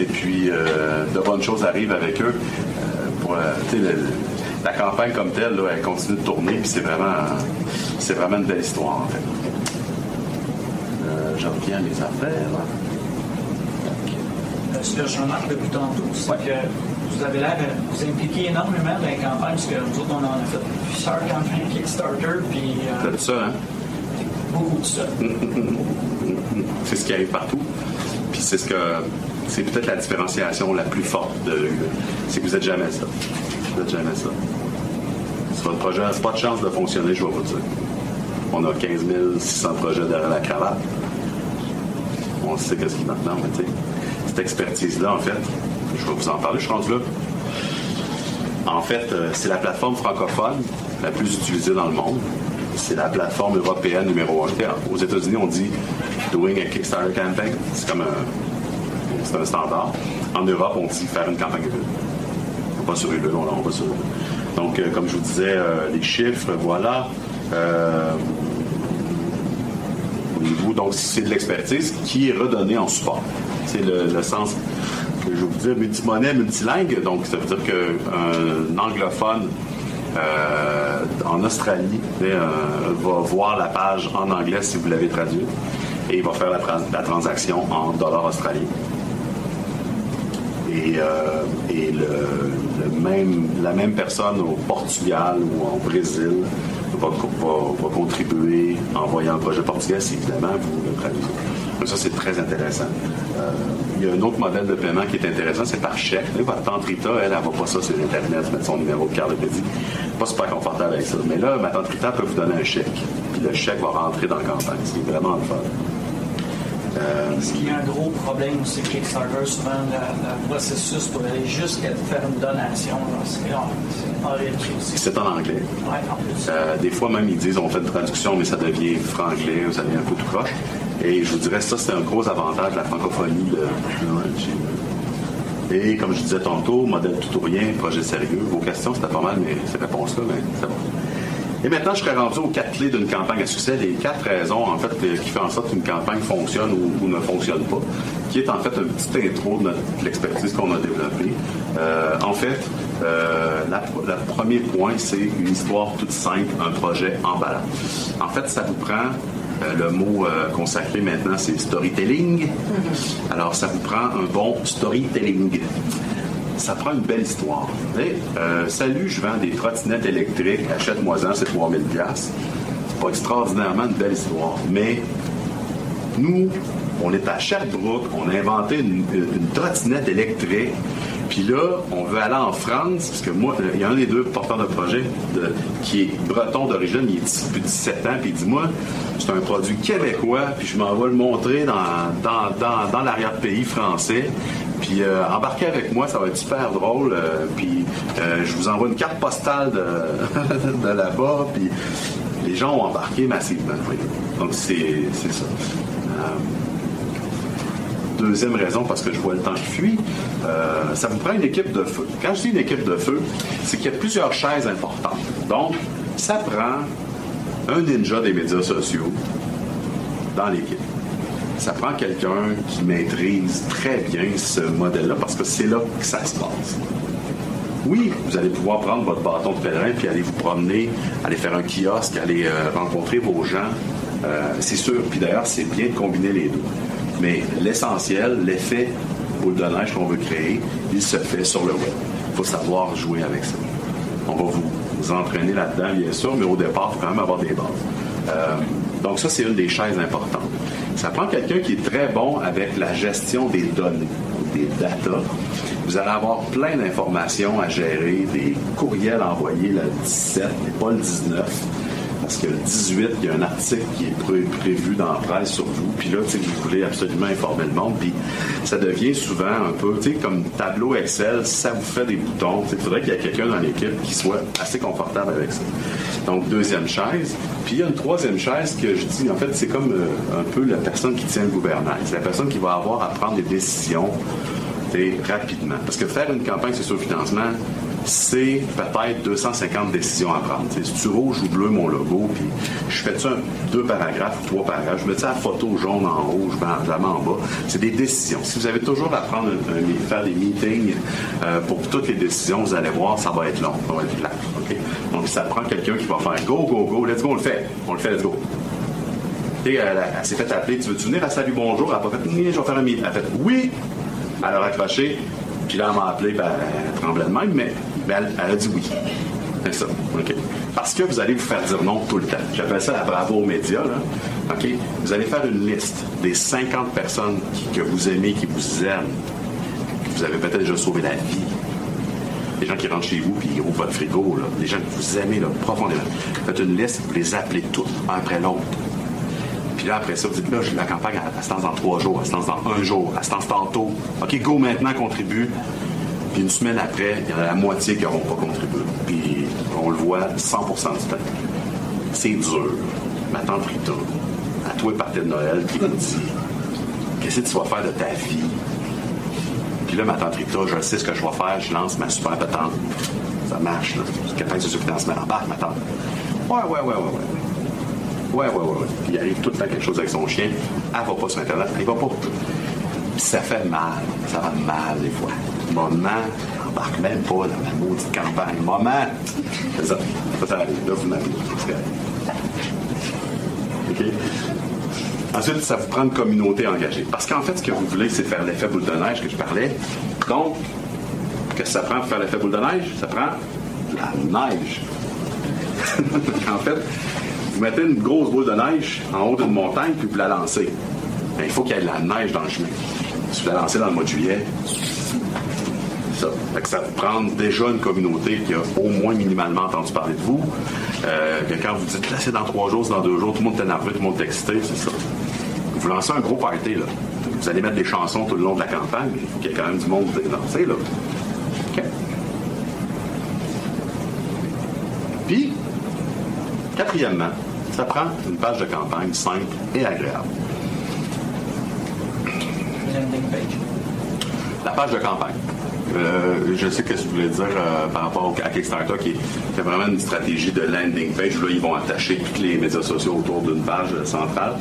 et puis, euh, de bonnes choses arrivent avec eux. Euh, euh, la campagne comme telle, elle continue de tourner, puis c'est vraiment, c'est vraiment une belle histoire, en fait. Euh, je reviens à mes affaires.
Euh, Ce que je remarque depuis tantôt, c'est que vous avez l'air de vous impliquer énormément dans les campagnes, parce que nous autres, on en a fait plusieurs campagnes Kickstarter, puis euh,
C'est ça, hein?
beaucoup de ça.
c'est ce qui arrive partout. Puis c'est ce que c'est peut-être la différenciation la plus forte de. C'est que vous n'êtes jamais ça. Vous n'êtes jamais ça. Si votre projet n'a pas de chance de fonctionner, je vais vous dire. On a 15 600 projets derrière la cravate. On sait qu'est-ce qui maintenant, mais tu sais, cette expertise-là, en fait, je vais vous en parler, je rendu là. En fait, euh, c'est la plateforme francophone la plus utilisée dans le monde. C'est la plateforme européenne numéro un. Aux États-Unis, on dit doing a Kickstarter campaign. C'est comme un, un standard. En Europe, on dit faire une campagne de On va sur Ulule, on, va sur Ulule. Donc, euh, comme je vous disais, euh, les chiffres, voilà. Euh, donc, c'est de l'expertise qui est redonnée en support. C'est le, sens que je vous dire multimonnaie, multilingue. Donc, ça veut dire qu'un anglophone euh, en Australie euh, va voir la page en anglais si vous l'avez traduite et il va faire la, trans- la transaction en dollars australiens. Et, euh, la même personne au Portugal ou au Brésil va contribuer en voyant le projet portugais si évidemment vous le traduisez. Donc ça, c'est très intéressant. Euh, il y a un autre modèle de paiement qui est intéressant, c'est par chèque. Là, votre tante Rita, elle, elle ne va pas ça sur Internet, mettre son numéro de carte de crédit. Pas super confortable avec ça. Mais là, ma tante Rita peut vous donner un chèque. Puis le chèque va rentrer dans la campagne. C'est vraiment le fun. Euh,
Ce qui est un gros problème aussi Kickstarter, souvent le, processus pour aller jusqu'à faire une donation, c'est c'est horrible aussi.
c'est en anglais.
Ouais, en plus.
Euh, des fois même, ils disent on fait une traduction, mais ça devient franglais ça devient un peu tout croche. Et je vous dirais, ça, c'est un gros avantage de la francophonie. Et comme je disais tantôt, modèle tout ou rien, projet sérieux. Vos questions, c'était pas mal, mais ces réponses-là, mais c'est bon. Et maintenant, je serais rendu aux quatre clés d'une campagne à succès, les quatre raisons, en fait, qui font en sorte qu'une campagne fonctionne ou, ne fonctionne pas, qui est en fait une petite intro de, de l'expertise qu'on a développée. Euh, en fait, euh, le premier point, c'est une histoire toute simple, un projet emballant. En fait, ça vous prend le mot euh, consacré maintenant, c'est storytelling. Alors, ça vous prend un bon storytelling. Ça prend une belle histoire. Hey, euh, salut, je vends des trottinettes électriques, achète-moi-en, c'est 3000 pièces. C'est pas extraordinairement une belle histoire, mais nous, on est à Sherbrooke, on a inventé une, une trottinette électrique. Puis là, on veut aller en France, parce que moi, il y a un des deux porteurs de projet qui est breton d'origine, il est depuis 17 ans, puis il dit Moi, c'est un produit québécois, puis je m'en vais le montrer dans, l'arrière-pays français. Puis euh, embarquez avec moi, ça va être super drôle. euh, puis euh, je vous envoie une carte postale de, là-bas, puis les gens ont embarqué massivement. Donc c'est ça. Deuxième raison, parce que je vois le temps qui fuit, euh, ça vous prend une équipe de feu. Quand je dis une équipe de feu, c'est qu'il y a plusieurs chaises importantes. Donc, ça prend un ninja des médias sociaux dans l'équipe. Ça prend quelqu'un qui maîtrise très bien ce modèle-là, parce que c'est là que ça se passe. Oui, vous allez pouvoir prendre votre bâton de pèlerin puis aller vous promener, aller faire un kiosque, aller euh, rencontrer vos gens. Euh, c'est sûr. Puis d'ailleurs, c'est bien de combiner les deux. Mais l'essentiel, l'effet boule de neige qu'on veut créer, il se fait sur le web. Il faut savoir jouer avec ça. On va vous entraîner là-dedans, bien sûr, mais au départ, il faut quand même avoir des bases. Euh, donc ça, c'est une des choses importantes. Ça prend quelqu'un qui est très bon avec la gestion des données, des data. Vous allez avoir plein d'informations à gérer, des courriels envoyés le 17, mais pas le 19 parce que le 18, il y a un article qui est pré- prévu dans la presse sur vous, puis là, tu sais, vous voulez absolument informer le monde, puis ça devient souvent un peu, tu sais, comme tableau Excel, ça vous fait des boutons, il faudrait qu'il y ait quelqu'un dans l'équipe qui soit assez confortable avec ça. Donc, deuxième chaise. Puis il y a une troisième chaise que je dis, en fait, c'est comme euh, un peu la personne qui tient le gouvernail. C'est la personne qui va avoir à prendre des décisions rapidement. Parce que faire une campagne sur financement, c'est peut-être 250 décisions à prendre. Si tu rouge ou bleu mon logo, puis je fais deux paragraphes ou trois paragraphes, je mets ça la photo jaune en mets la main en bas. C'est des décisions. Si vous avez toujours à prendre faire des meetings euh, pour toutes les décisions, vous allez voir, ça va être long, ça va être plat. Donc ça prend quelqu'un qui va faire go, go, go, let's go, on le fait. On le fait, let's go. Tu sais, elle, elle s'est fait appeler, tu veux-tu venir à Salut Bonjour? Elle n'a pas fait, je vais faire un meeting. Elle a fait, oui. Elle a raccroché, puis là, elle m'a appelé, ben, elle tremblait de même, mais ben, elle, a dit oui. C'est ça. Parce que vous allez vous faire dire non tout le temps. J'appelle ça la bravo aux médias, là. Vous allez faire une liste des 50 personnes que vous aimez, qui vous aiment, que vous avez peut-être déjà sauvé la vie. Les gens qui rentrent chez vous puis ils ouvrent votre frigo, les gens que vous aimez là, profondément. Faites une liste, vous les appelez toutes, un après l'autre. Puis là, après ça, vous dites, là, la campagne, elle, se dans trois jours, elle se dans un jour, elle se tantôt. OK, go maintenant, contribue. Puis une semaine après, il y en a la moitié qui n'auront pas contribué. Puis on le voit 100% du temps. C'est dur. Ma tante Rita, à toi, partir de Noël, qui me dit, qu'est-ce que tu vas faire de ta vie? Puis là, ma tante Rita, je sais ce que je vais faire, je lance ma super patente. Ça marche, là. Quelqu'un qui se financement en barre, ma tante. Ouais, ouais, ouais, ouais, ouais. Ouais, ouais, ouais, il arrive tout le temps quelque chose avec son chien. Elle va pas sur Internet. Elle va pas. Puis ça fait mal. Ça va mal des fois. Maman, embarque même pas dans la maudite campagne. Maman! C'est ça. Là, vous m'avez. OK? Ensuite, ça vous prend une communauté engagée. Parce qu'en fait, ce que vous voulez, c'est faire l'effet boule de neige que je parlais. Donc, qu'est-ce que ça prend pour faire l'effet boule de neige? Ça prend la neige. en fait, vous mettez une grosse boule de neige en haut d'une montagne, puis vous la lancez. Ben, il faut qu'il y ait de la neige dans le chemin. Si vous la lancez dans le mois de juillet, ça. Fait que ça vous prend déjà une communauté qui a au moins minimalement entendu parler de vous. Euh, que quand vous dites là, c'est dans trois jours, c'est dans deux jours, tout le monde est nerveux, tout le monde est excité, c'est ça. Vous lancez un gros party, là. Vous allez mettre des chansons tout le long de la campagne, mais il faut qu'il y ait quand même du monde danser, là. OK. Puis, quatrièmement, ça prend une page de campagne simple et agréable. La page de campagne. Euh, je sais que tu voulais dire euh, par rapport au- à Kickstarter qui est, vraiment une stratégie de landing page là, ils vont attacher tous les médias sociaux autour d'une page euh, centrale.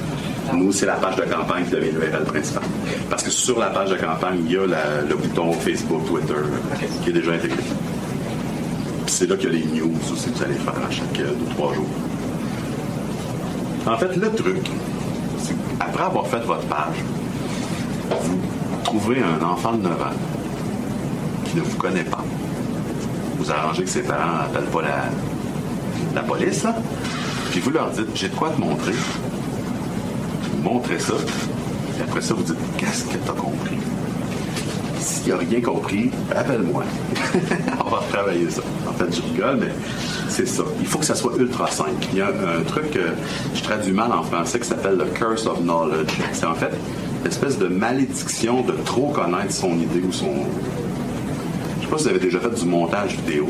Nous, c'est la page de campagne qui devient l'URL principal. Parce que sur la page de campagne, il y a la- le bouton Facebook, Twitter qui est déjà intégré. Puis c'est là qu'il y a les news aussi que vous allez faire à chaque euh, deux, trois jours. En fait, le truc, c'est qu'après avoir fait votre page, vous trouvez un enfant de 9 ans ne vous connaît pas. Vous arrangez que ses parents n'appellent pas la, la police, là. Puis vous leur dites, j'ai de quoi te montrer. Vous montrez ça. Et après ça, vous dites, qu'est-ce que tu as compris? S'il n'a rien compris, appelle-moi. On va travailler ça. En fait, je rigole, mais c'est ça. Il faut que ça soit ultra simple. Il y a un, un truc que je traduis mal en français qui s'appelle le curse of knowledge. C'est en fait l'espèce de malédiction de trop connaître son idée ou son, pas si vous avez déjà fait du montage vidéo.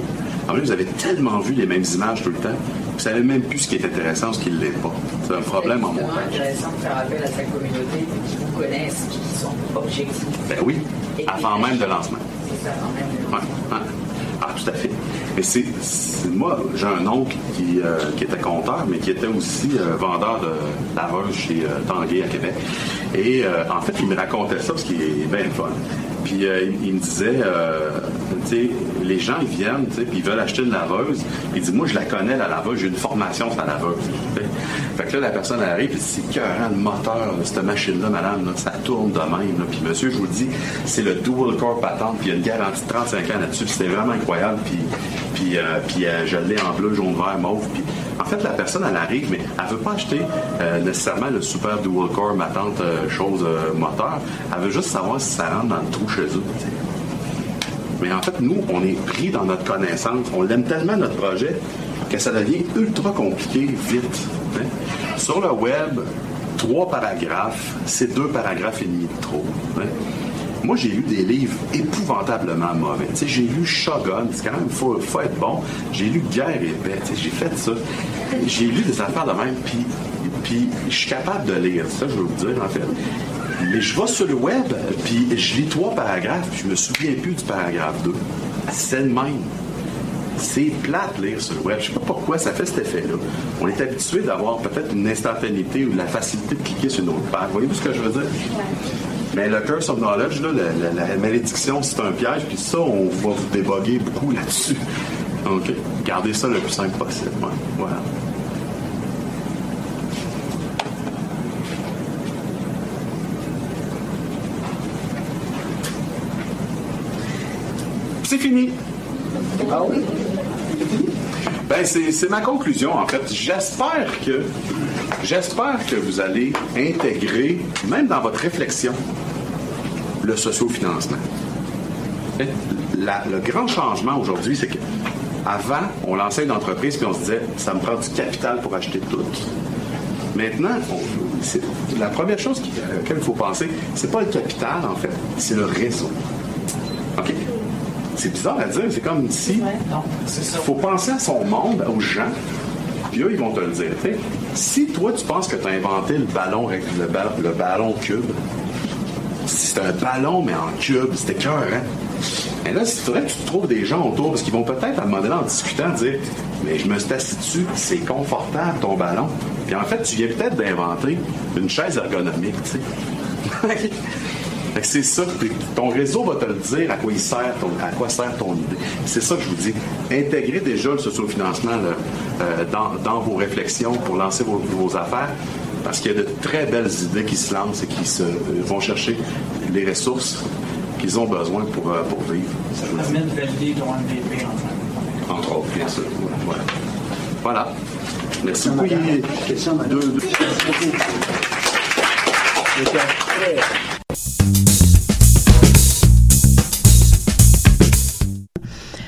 En fait, vous avez tellement vu les mêmes images tout le temps, vous savez même plus ce qui est intéressant ce qui ne l'est pas. C'est un problème en
C'est
montage.
intéressant de faire appel à sa communauté qui vous connaissent, qui sont objectifs.
Ben oui, avant même de lancement.
C'est ça, quand même.
Ouais, ouais. Ah, tout à fait. Mais c'est, c'est- moi, j'ai un oncle qui, euh, qui était compteur, mais qui était aussi euh, vendeur de laveuses chez euh, Tanguay à Québec. Et euh, en fait, il me racontait ça parce qu'il est bien fun. Puis euh, il, me disait, euh, tu sais, les gens ils viennent, puis ils veulent acheter une laveuse. Il dit, moi je la connais la laveuse, j'ai une formation sur la laveuse. Fait que là la personne arrive, puis c'est écœurant le moteur de cette machine-là, madame, ça tourne de même. Puis monsieur, je vous dis, c'est le dual core patente, puis il y a une garantie de 35 ans là-dessus. C'est vraiment incroyable. Puis, puis euh, je l'ai en bleu, jaune, vert, mauve. En fait, la personne, elle arrive, mais elle veut pas acheter euh, nécessairement le super dual core, ma tante, euh, chose euh, moteur. Elle veut juste savoir si ça rentre dans le trou chez eux. Mais en fait, nous, on est pris dans notre connaissance. On l'aime tellement, notre projet, que ça devient ultra compliqué vite. Sur le web, trois paragraphes, c'est deux paragraphes et demi de trop. Moi, j'ai lu des livres épouvantablement mauvais. J'ai lu Shogun, c'est quand même, faut, faut être bon. J'ai lu Guerre et paix, j'ai fait ça. J'ai lu des affaires de même, puis, je suis capable de lire, ça, je veux vous dire, en fait. Mais je vais sur le web, puis je lis trois paragraphes, puis je me souviens plus du paragraphe 2. C'est le même. C'est plate lire sur le web. Je sais pas pourquoi ça fait cet effet-là. On est habitué d'avoir peut-être une instantanéité ou la facilité de cliquer sur une autre page. Voyez-vous ce que je veux dire? Mais le curse of knowledge, là, la, la- la malédiction, c'est un piège, puis ça, on va vous déboguer beaucoup là-dessus. Donc, gardez ça le plus simple possible. Ouais, Voilà. C'est fini. Ah oui? Ben, c'est c'est ma conclusion, en fait. J'espère que, j'espère que vous allez intégrer, même dans votre réflexion, le sociofinancement. La- le grand changement aujourd'hui, c'est que avant, on lançait une entreprise puis on se disait, ça me prend du capital pour acheter tout. Maintenant, on- la première chose à laquelle il faut penser, c'est pas le capital, en fait, c'est le réseau. OK? C'est bizarre à dire, c'est comme si il faut penser à son monde, aux gens, puis eux, ils vont te le dire. Si toi, tu penses que tu as inventé le ballon, le ballon cube, c'est un ballon, mais en cube, c'était cœur, hein? Et là, il faudrait que tu trouves des gens autour, parce qu'ils vont peut-être, à un moment donné, en discutant, dire Mais je me suis assis dessus, c'est confortable ton ballon. Puis en fait, tu viens peut-être d'inventer une chaise ergonomique, tu sais. C'est ça. Ton réseau va te le dire à quoi il sert, ton- à quoi sert ton idée. C'est ça que je vous dis. Intégrez déjà le sociofinancement là, euh, dans, dans vos réflexions pour lancer vos, vos affaires. Parce qu'il y a de très belles idées qui se lancent et qui se, euh, vont chercher les ressources qu'ils ont besoin pour, euh, pour vivre.
Ça permet de valider ton MVP, en fait.
Entre autres, bien sûr. Voilà. Voilà. Merci beaucoup.
Question,
Deux- deux-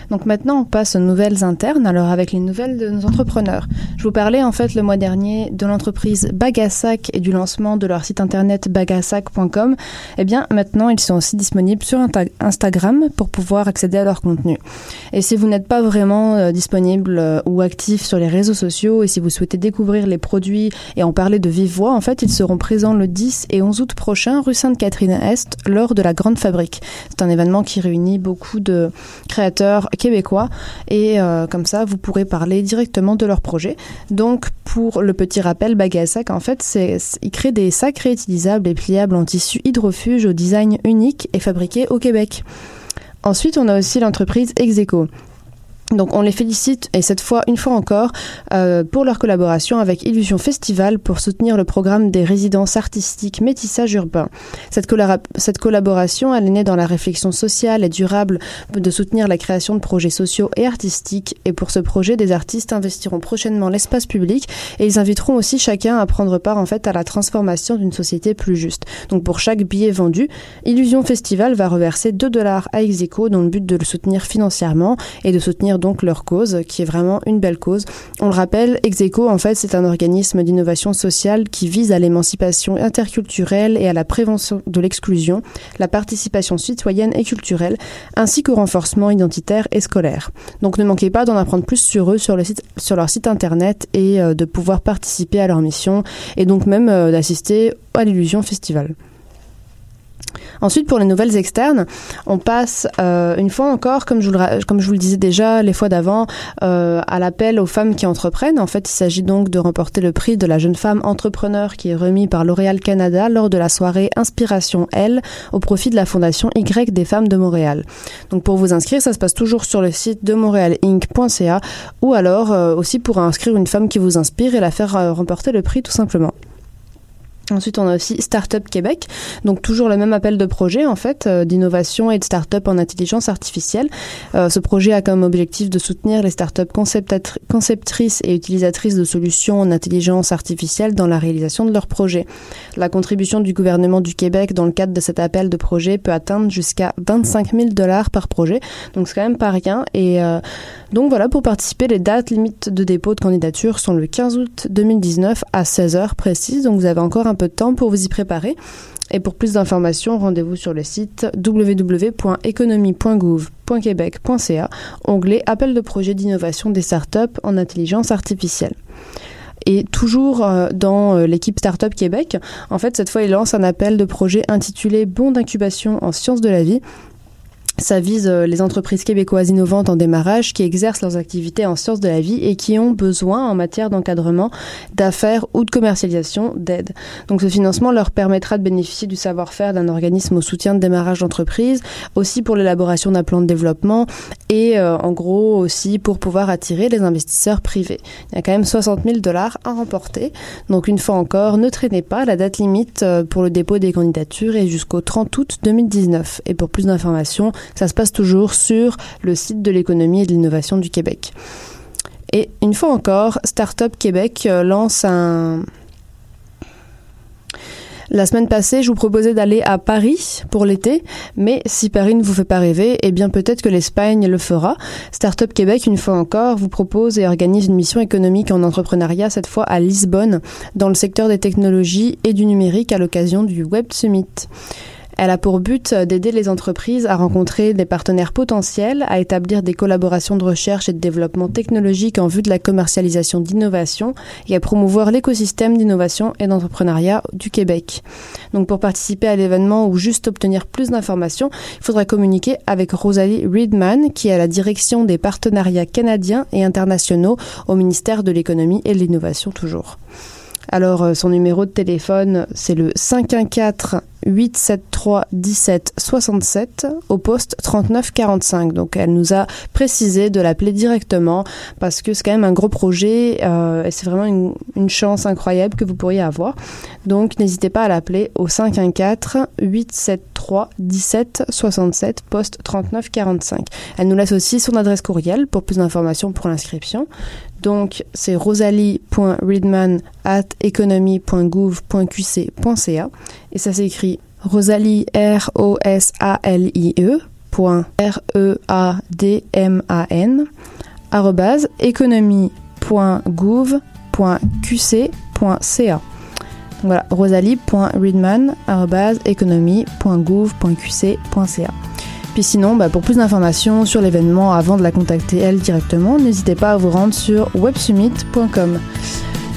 Donc maintenant, on passe aux nouvelles internes, alors avec les nouvelles de nos entrepreneurs. Je vous parlais en fait le mois dernier de l'entreprise Bagassac et du lancement de leur site internet bagassac.com. Eh bien, maintenant, ils sont aussi disponibles sur Instagram pour pouvoir accéder à leur contenu. Et si vous n'êtes pas vraiment euh, disponible euh, ou actif sur les réseaux sociaux et si vous souhaitez découvrir les produits et en parler de vive voix, en fait, ils seront présents le 10 et 11 août prochain rue Sainte-Catherine-Est lors de la Grande Fabrique. C'est un événement qui réunit beaucoup de créateurs québécois et euh, comme ça, vous pourrez parler directement de leur projet. Donc, pour le petit rappel, Bagassac, en fait, c'est, c'est- il crée des sacs réutilisables et pliables en tissu hydrofuge au design unique et fabriqués au Québec. Ensuite, on a aussi l'entreprise Execo. Donc on les félicite et cette fois, une fois encore, euh, pour leur collaboration avec Illusion Festival pour soutenir le programme des résidences artistiques métissage urbain. Cette, cette collaboration, elle est née dans la réflexion sociale et durable de soutenir la création de projets sociaux et artistiques. Et pour ce projet, des artistes investiront prochainement l'espace public et ils inviteront aussi chacun à prendre part en fait à la transformation d'une société plus juste. Donc pour chaque billet vendu, Illusion Festival va reverser 2 dollars à Execo dans le but de le soutenir financièrement et de soutenir donc leur cause, qui est vraiment une belle cause. On le rappelle, Execo, en fait, c'est un organisme d'innovation sociale qui vise à l'émancipation interculturelle et à la prévention de l'exclusion, la participation citoyenne et culturelle, ainsi qu'au renforcement identitaire et scolaire. Donc ne manquez pas d'en apprendre plus sur eux sur, le site, sur leur site internet et euh, de pouvoir participer à leur mission et donc même euh, d'assister à l'Illusion Festival. Ensuite, pour les nouvelles externes, on passe euh, une fois encore, comme je, vous le, disais déjà les fois d'avant, euh, à l'appel aux femmes qui entreprennent. En fait, il s'agit donc de remporter le prix de la jeune femme entrepreneur qui est remis par L'Oréal Canada lors de la soirée Inspiration L au profit de la Fondation Y des femmes de Montréal. Donc pour vous inscrire, ça se passe toujours sur le site de montrealinc.ca ou alors euh, aussi pour inscrire une femme qui vous inspire et la faire remporter le prix tout simplement. Ensuite, on a aussi Startup Québec, donc toujours le même appel de projet en fait euh, d'innovation et de start-up en intelligence artificielle. Euh, ce projet a comme objectif de soutenir les start-up conceptrices et utilisatrices de solutions en intelligence artificielle dans la réalisation de leurs projets. La contribution du gouvernement du Québec dans le cadre de cet appel de projet peut atteindre jusqu'à 25 000 dollars par projet, donc c'est quand même pas rien. Et euh, donc voilà, pour participer, les dates limites de dépôt de candidature sont le 15 août 2019 à 16 heures précises, donc vous avez encore un peu de temps pour vous y préparer. Et pour plus d'informations, rendez-vous sur le site www.economie.gouv.québec.ca, onglet Appel de projet d'innovation des startups en intelligence artificielle. Et toujours euh, dans euh, l'équipe Startup Québec, en fait, cette fois, il lance un appel de projet intitulé Bon d'incubation en sciences de la vie ça vise euh, les entreprises québécoises innovantes en démarrage qui exercent leurs activités en sciences de la vie et qui ont besoin en matière d'encadrement, d'affaires ou de commercialisation d'aide. Donc ce financement leur permettra de bénéficier du savoir-faire d'un organisme au soutien de démarrage d'entreprise, aussi pour l'élaboration d'un plan de développement et euh, en gros aussi pour pouvoir attirer les investisseurs privés. Il y a quand même 60 000 dollars à remporter. Donc une fois encore, ne traînez pas, la date limite euh, pour le dépôt des candidatures est jusqu'au 30 août 2019. Et pour plus d'informations, ça se passe toujours sur le site de l'économie et de l'innovation du Québec. Et une fois encore, Startup Québec euh, lance un, la semaine passée, je vous proposais d'aller à Paris pour l'été, mais si Paris ne vous fait pas rêver, eh bien peut-être que l'Espagne le fera. Startup Québec, une fois encore, vous propose et organise une mission économique en entrepreneuriat, cette fois à Lisbonne, dans le secteur des technologies et du numérique à l'occasion du Web Summit. Elle a pour but d'aider les entreprises à rencontrer des partenaires potentiels, à établir des collaborations de recherche et de développement technologique en vue de la commercialisation d'innovation et à promouvoir l'écosystème d'innovation et d'entrepreneuriat du Québec. Donc pour participer à l'événement ou juste obtenir plus d'informations, il faudra communiquer avec Rosalie Reedman qui est à la direction des partenariats canadiens et internationaux au ministère de l'économie et de l'innovation toujours. Alors euh, son numéro de téléphone c'est le 514 873 17 67 au poste 39 45. Donc elle nous a précisé de l'appeler directement parce que c'est quand même un gros projet euh, et c'est vraiment une, une, chance incroyable que vous pourriez avoir. Donc n'hésitez pas à l'appeler au 514 873 17 67 poste 39 45. Elle nous laisse aussi son adresse courriel pour plus d'informations pour l'inscription. Donc, c'est rosalie.readman at economy.gouv.qc.ca et ça s'écrit Rosalie R-O-S-A-L-I-E point R-E-A-D-M-A-N arrobase economy.gouv.qc.ca voilà, rosalie.readman arrobase economy.gouv.qc.ca puis sinon, bah, pour plus d'informations sur l'événement avant de la contacter elle directement, n'hésitez pas à vous rendre sur websummit.com.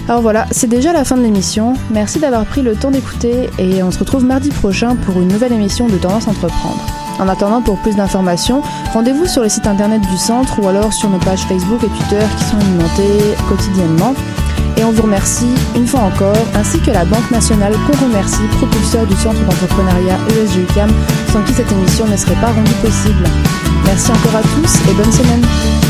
Alors voilà, c'est déjà la fin de l'émission. Merci d'avoir pris le temps d'écouter et on se retrouve mardi prochain pour une nouvelle émission de Tendance Entreprendre. En attendant, pour plus d'informations, rendez-vous sur le site internet du centre ou alors sur nos pages Facebook et Twitter qui sont alimentées quotidiennement. Et on vous remercie une fois encore, ainsi que la Banque nationale qu'on remercie, propulseur du centre d'entrepreneuriat ESG sans qui cette émission ne serait pas rendue possible. Merci encore à tous et bonne semaine.